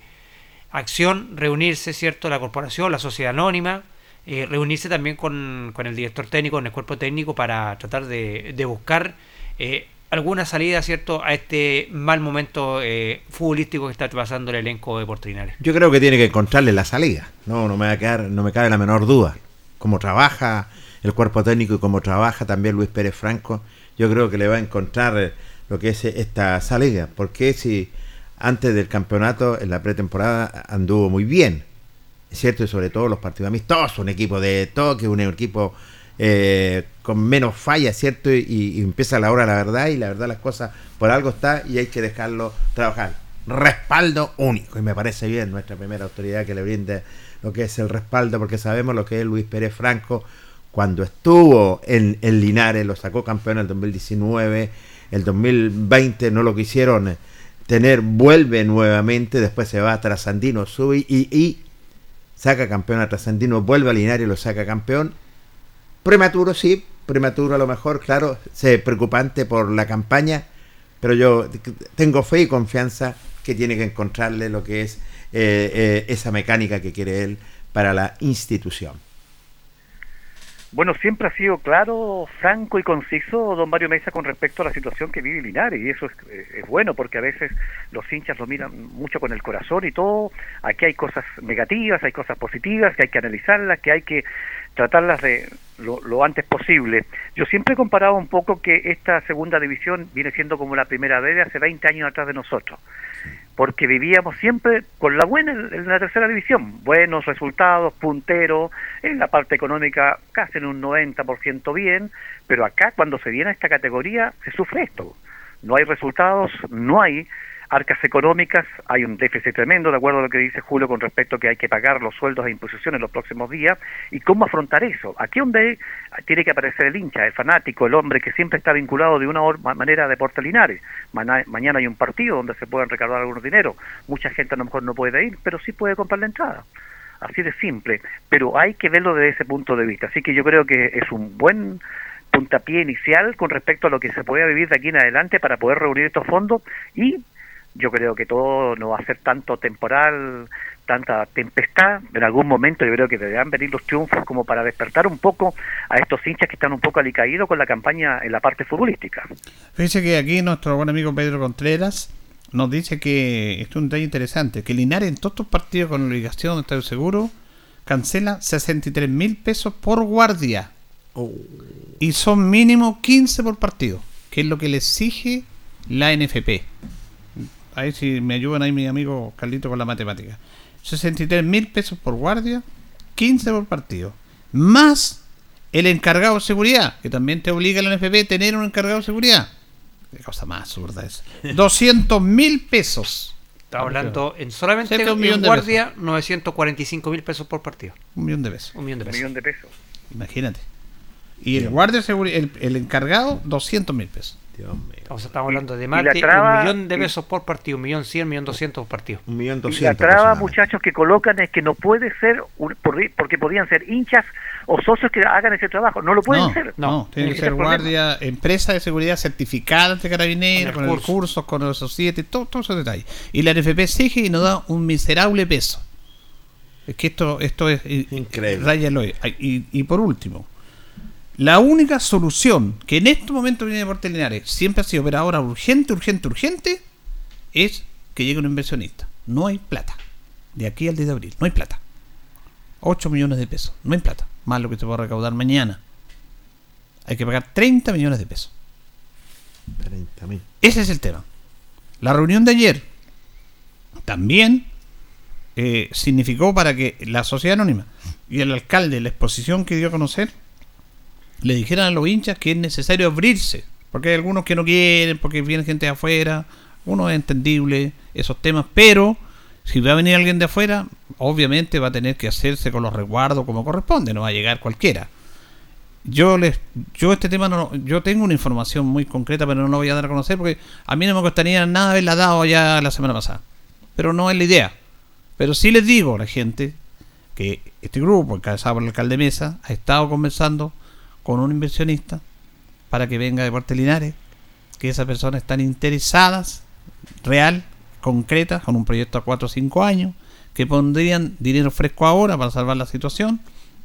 acción reunirse, ¿cierto? La corporación, la sociedad anónima, eh, reunirse también con, con, el director técnico, con el cuerpo técnico para tratar de, de buscar eh, alguna salida, ¿cierto?, a este mal momento futbolístico que está pasando el elenco de Deportinares. Yo creo que tiene que encontrarle la salida, no, no me va a quedar, no me cabe la menor duda. Cómo trabaja, el cuerpo técnico y cómo trabaja también Luis Pérez Franco, yo creo que le va a encontrar eh, lo que es esta salida. Porque si antes del campeonato, en la pretemporada, anduvo muy bien, cierto, y sobre todo los partidos amistosos, un equipo de toque, un equipo eh, con menos fallas, ¿cierto? Y, empieza la hora la verdad, y la verdad las cosas por algo está y hay que dejarlo trabajar. Respaldo único, y me parece bien nuestra primera autoridad que le brinde lo que es el respaldo, porque sabemos lo que es Luis Pérez Franco, cuando estuvo en, en Linares, lo sacó campeón en el 2019, el 2020 no lo quisieron tener, vuelve nuevamente, después se va a Trasandino, sube y, y saca campeón a Trasandino, vuelve a Linares lo saca campeón. Prematuro, sí, prematuro a lo mejor, claro, sé preocupante por la campaña, pero yo tengo fe y confianza que tiene que encontrarle lo que es eh, eh, esa mecánica que quiere él para la institución. Bueno, siempre ha sido claro, franco y conciso don Mario Mesa con respecto a la situación que vive Linares y eso eh, es, bueno porque a veces los hinchas lo miran mucho con el corazón y todo. Aquí hay cosas negativas, hay cosas positivas que hay que analizarlas, que hay que tratarlas de lo, antes posible. Yo siempre he comparado un poco que esta segunda división viene siendo como la primera vez de hace 20 años atrás de nosotros porque vivíamos siempre con la buena en la tercera división, buenos resultados, punteros, en la parte económica casi en un 90% bien, pero acá cuando se viene a esta categoría se sufre esto, no hay resultados, no hay arcas económicas, hay un déficit tremendo, de acuerdo a lo que dice Julio con respecto a que hay que pagar los sueldos e imposiciones en los próximos días, y cómo afrontar eso. Aquí donde tiene que aparecer el hincha, el fanático, el hombre que siempre está vinculado de una manera a Deportes Linares. mañana hay un partido donde se pueden recaudar algunos dinero, mucha gente a lo mejor no puede ir, pero sí puede comprar la entrada. Así de simple, pero hay que verlo desde ese punto de vista. Así que yo creo que es un buen puntapié inicial con respecto a lo que se puede vivir de aquí en adelante para poder reunir estos fondos y yo creo que todo no va a ser tanto temporal, tanta tempestad. En algún momento yo creo que deberán venir los triunfos como para despertar un poco a estos hinchas que están un poco alicaídos con la campaña en la parte futbolística. Fíjese que aquí nuestro buen amigo Pedro Contreras nos dice que esto es un detalle interesante, que Linares en todos estos partidos con obligación de estar seguro cancela 63 mil pesos por guardia. Oh. Y son mínimo 15 por partido, que es lo que le exige la NFP. Ahí si me ayudan ahí mi amigo Carlito con la matemática. 63 mil pesos por guardia, 15 por partido. Más el encargado de seguridad, que también te obliga la NFP a tener un encargado de seguridad. Qué cosa más absurda es. *laughs* 200 mil pesos. Está hablando en solamente un millón guardia, 945 mil pesos por partido. Un millón de pesos. Un millón de pesos. millón de pesos. Imagínate. Y el guardia el, el encargado, 200 mil pesos. Dios mío. estamos hablando de más de un millón de pesos por partido, un millón cien, un millón doscientos por partido. Un millón doscientos. la traba, muchachos, que colocan es que no puede ser, porque podían ser hinchas o socios que hagan ese trabajo. No lo pueden ser. No, tiene que ser guardia, empresa de seguridad certificada ante carabineros, con, el curso, con los societes, todos esos detalles. Y la NFP sigue y nos da un miserable peso. Es que esto, esto es increíble. Y, y por último, la única solución que en este momento viene de Linares siempre ha sido, pero ahora urgente, urgente, urgente, es que llegue un inversionista. No hay plata. De aquí al 10 de abril, no hay plata. 8 millones de pesos, no hay plata. Más lo que se va a recaudar mañana. Hay que pagar 30 millones de pesos. 30 mil. Ese es el tema. La reunión de ayer también eh, significó para que la sociedad anónima y el alcalde, la exposición que dio a conocer, le dijeran a los hinchas que es necesario abrirse, porque hay algunos que no quieren, porque viene gente de afuera, uno es entendible esos temas, pero si va a venir alguien de afuera, obviamente va a tener que hacerse con los resguardos como corresponde, no va a llegar cualquiera. Yo les, yo este tema no, yo tengo una información muy concreta, pero no lo voy a dar a conocer porque a mí no me costaría nada haberla dado ya la semana pasada. Pero no es la idea. Pero sí les digo a la gente que este grupo, encabezado por el alcalde Mesa, ha estado conversando con un inversionista para que venga de Puerto Linares, que esas personas están interesadas, real, concretas, con un proyecto a 4 o 5 años, que pondrían dinero fresco ahora para salvar la situación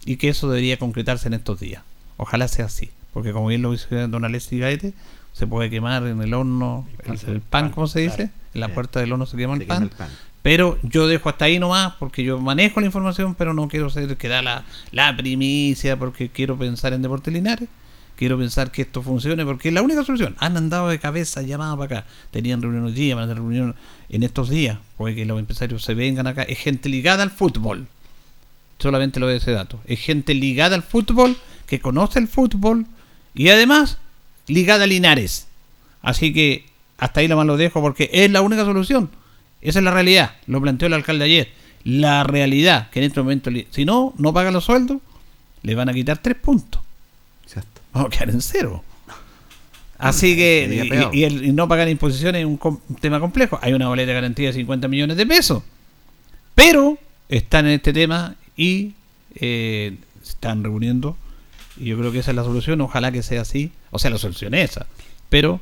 y que eso debería concretarse en estos días. Ojalá sea así, porque como bien lo dice Don Alessi Gaete, se puede quemar en el horno el, pan, como se dice, en la puerta del horno se quema, el, pan, el pan, pero yo dejo hasta ahí nomás porque yo manejo la información, pero no quiero ser que da la, la primicia porque quiero pensar en Deportes Linares. Quiero pensar que esto funcione porque es la única solución. Han andado de cabeza llamadas para acá. Tenían reunión hoy día, van a tener reunión en estos días. Puede que los empresarios se vengan acá. Es gente ligada al fútbol. Solamente lo de ese dato. Es gente ligada al fútbol, que conoce el fútbol y además ligada a Linares. Así que hasta ahí nomás lo dejo porque es la única solución. Esa es la realidad, lo planteó el alcalde ayer. La realidad, que en este momento, si no, no paga los sueldos, le van a quitar tres puntos. Exacto. Vamos a quedar en cero. Así que, y, el, no pagar imposiciones es un, tema complejo. Hay una boleta de garantía de 50 millones de pesos. Pero están en este tema y eh, se están reuniendo. Y yo creo que esa es la solución. Ojalá que sea así. O sea, la solución es esa. Pero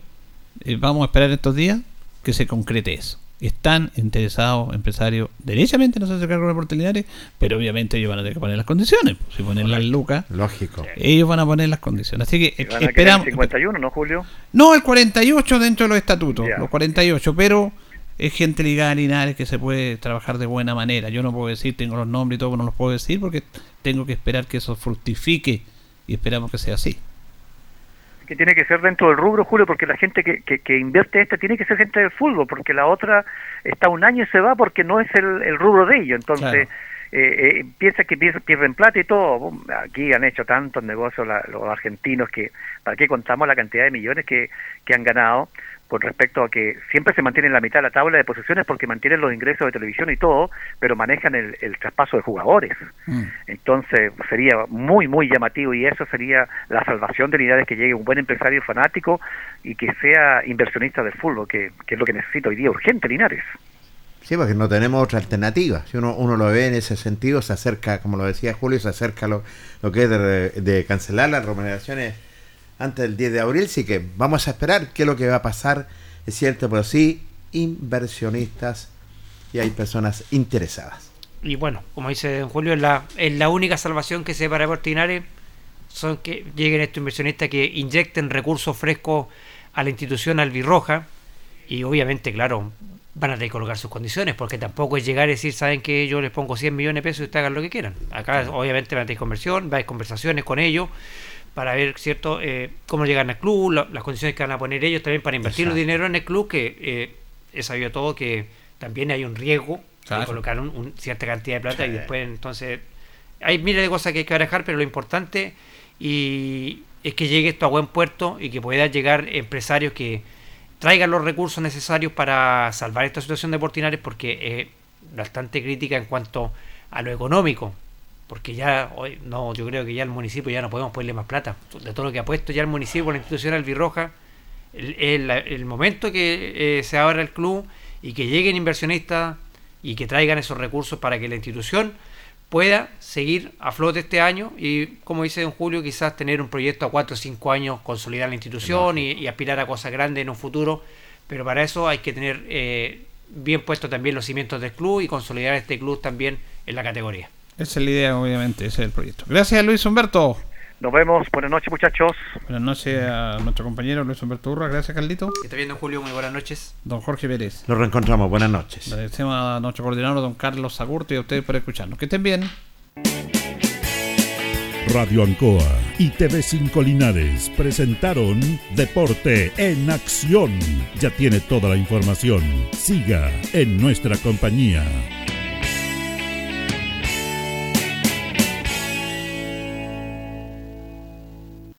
eh, vamos a esperar estos días que se concrete eso están interesados empresarios derechamente en hacerse cargo de oportunidades, pero obviamente ellos van a tener que poner las condiciones. Pues, si ponen las lucas, lógico. Ellos van a poner las condiciones. Así que esperamos. El 51, ¿no, Julio? No, el 48 dentro de los estatutos, los 48, pero es gente ligada a Linares que se puede trabajar de buena manera. Yo no puedo decir, tengo los nombres y todo, no los puedo decir porque tengo que esperar que eso fructifique y esperamos que sea así que tiene que ser dentro del rubro, Julio, porque la gente que, que, invierte esta tiene que ser gente del fútbol, porque la otra está un año y se va porque no es el, rubro de ello. Entonces, eh, eh, piensa que pierden plata y todo. Aquí han hecho tantos negocios los argentinos que, ¿para qué contamos la cantidad de millones que, que han ganado? con respecto a que siempre se mantiene en la mitad de la tabla de posiciones porque mantienen los ingresos de televisión y todo, pero manejan el, traspaso de jugadores. Mm. Entonces sería muy, muy llamativo y eso sería la salvación de unidades que llegue un buen empresario fanático y que sea inversionista del fútbol, que, es lo que necesita hoy día urgente Linares. Sí, porque no tenemos otra alternativa. Si uno, uno lo ve en ese sentido, se acerca, como lo decía Julio, se acerca lo, lo que es de, cancelar las remuneraciones antes del 10 de abril, sí que vamos a esperar qué es lo que va a pasar, es cierto, pero sí, inversionistas y hay personas interesadas. Y bueno, como dice don Julio, es la, es la única salvación que se para Portinares son que lleguen estos inversionistas que inyecten recursos frescos a la institución albirroja y obviamente, claro, van a tener que colocar sus condiciones, porque tampoco es llegar y decir, saben que yo les pongo 100 millones de pesos y ustedes hagan lo que quieran. Acá obviamente van a tener conversión, va a haber conversaciones con ellos, para ver cierto eh, cómo llegan al club, las condiciones que van a poner ellos también para invertir el dinero en el club, que eh, he sabido todo que también hay un riesgo de colocar un, cierta cantidad de plata y después entonces hay miles de cosas que hay que barajar, pero lo importante y es que llegue esto a buen puerto y que puedan llegar empresarios que traigan los recursos necesarios para salvar esta situación de Portinares porque es bastante crítica en cuanto a lo económico porque ya hoy no yo creo que ya el municipio ya no podemos ponerle más plata. De todo lo que ha puesto ya el municipio la institución albirroja el, el, momento que eh, se abra el club y que lleguen inversionistas y que traigan esos recursos para que la institución pueda seguir a flote este año y como dice don Julio quizás tener un proyecto a cuatro o cinco años consolidar la institución y, aspirar a cosas grandes en un futuro pero para eso hay que tener eh, bien puestos también los cimientos del club y consolidar este club también en la categoría esa es la idea, obviamente, ese es el proyecto. Gracias, Luis Humberto. Nos vemos. Buenas noches, muchachos. Buenas noches a nuestro compañero Luis Humberto Urra. Gracias, Carlito. Que está viendo Julio. Muy buenas noches. Don Jorge Pérez. Nos reencontramos. Buenas noches. Agradecemos a nuestro coordinador, don Carlos Sagurto, y a ustedes por escucharnos. Que estén bien. Radio Ancoa y TV5 Linares presentaron Deporte en Acción. Ya tiene toda la información. Siga en nuestra compañía.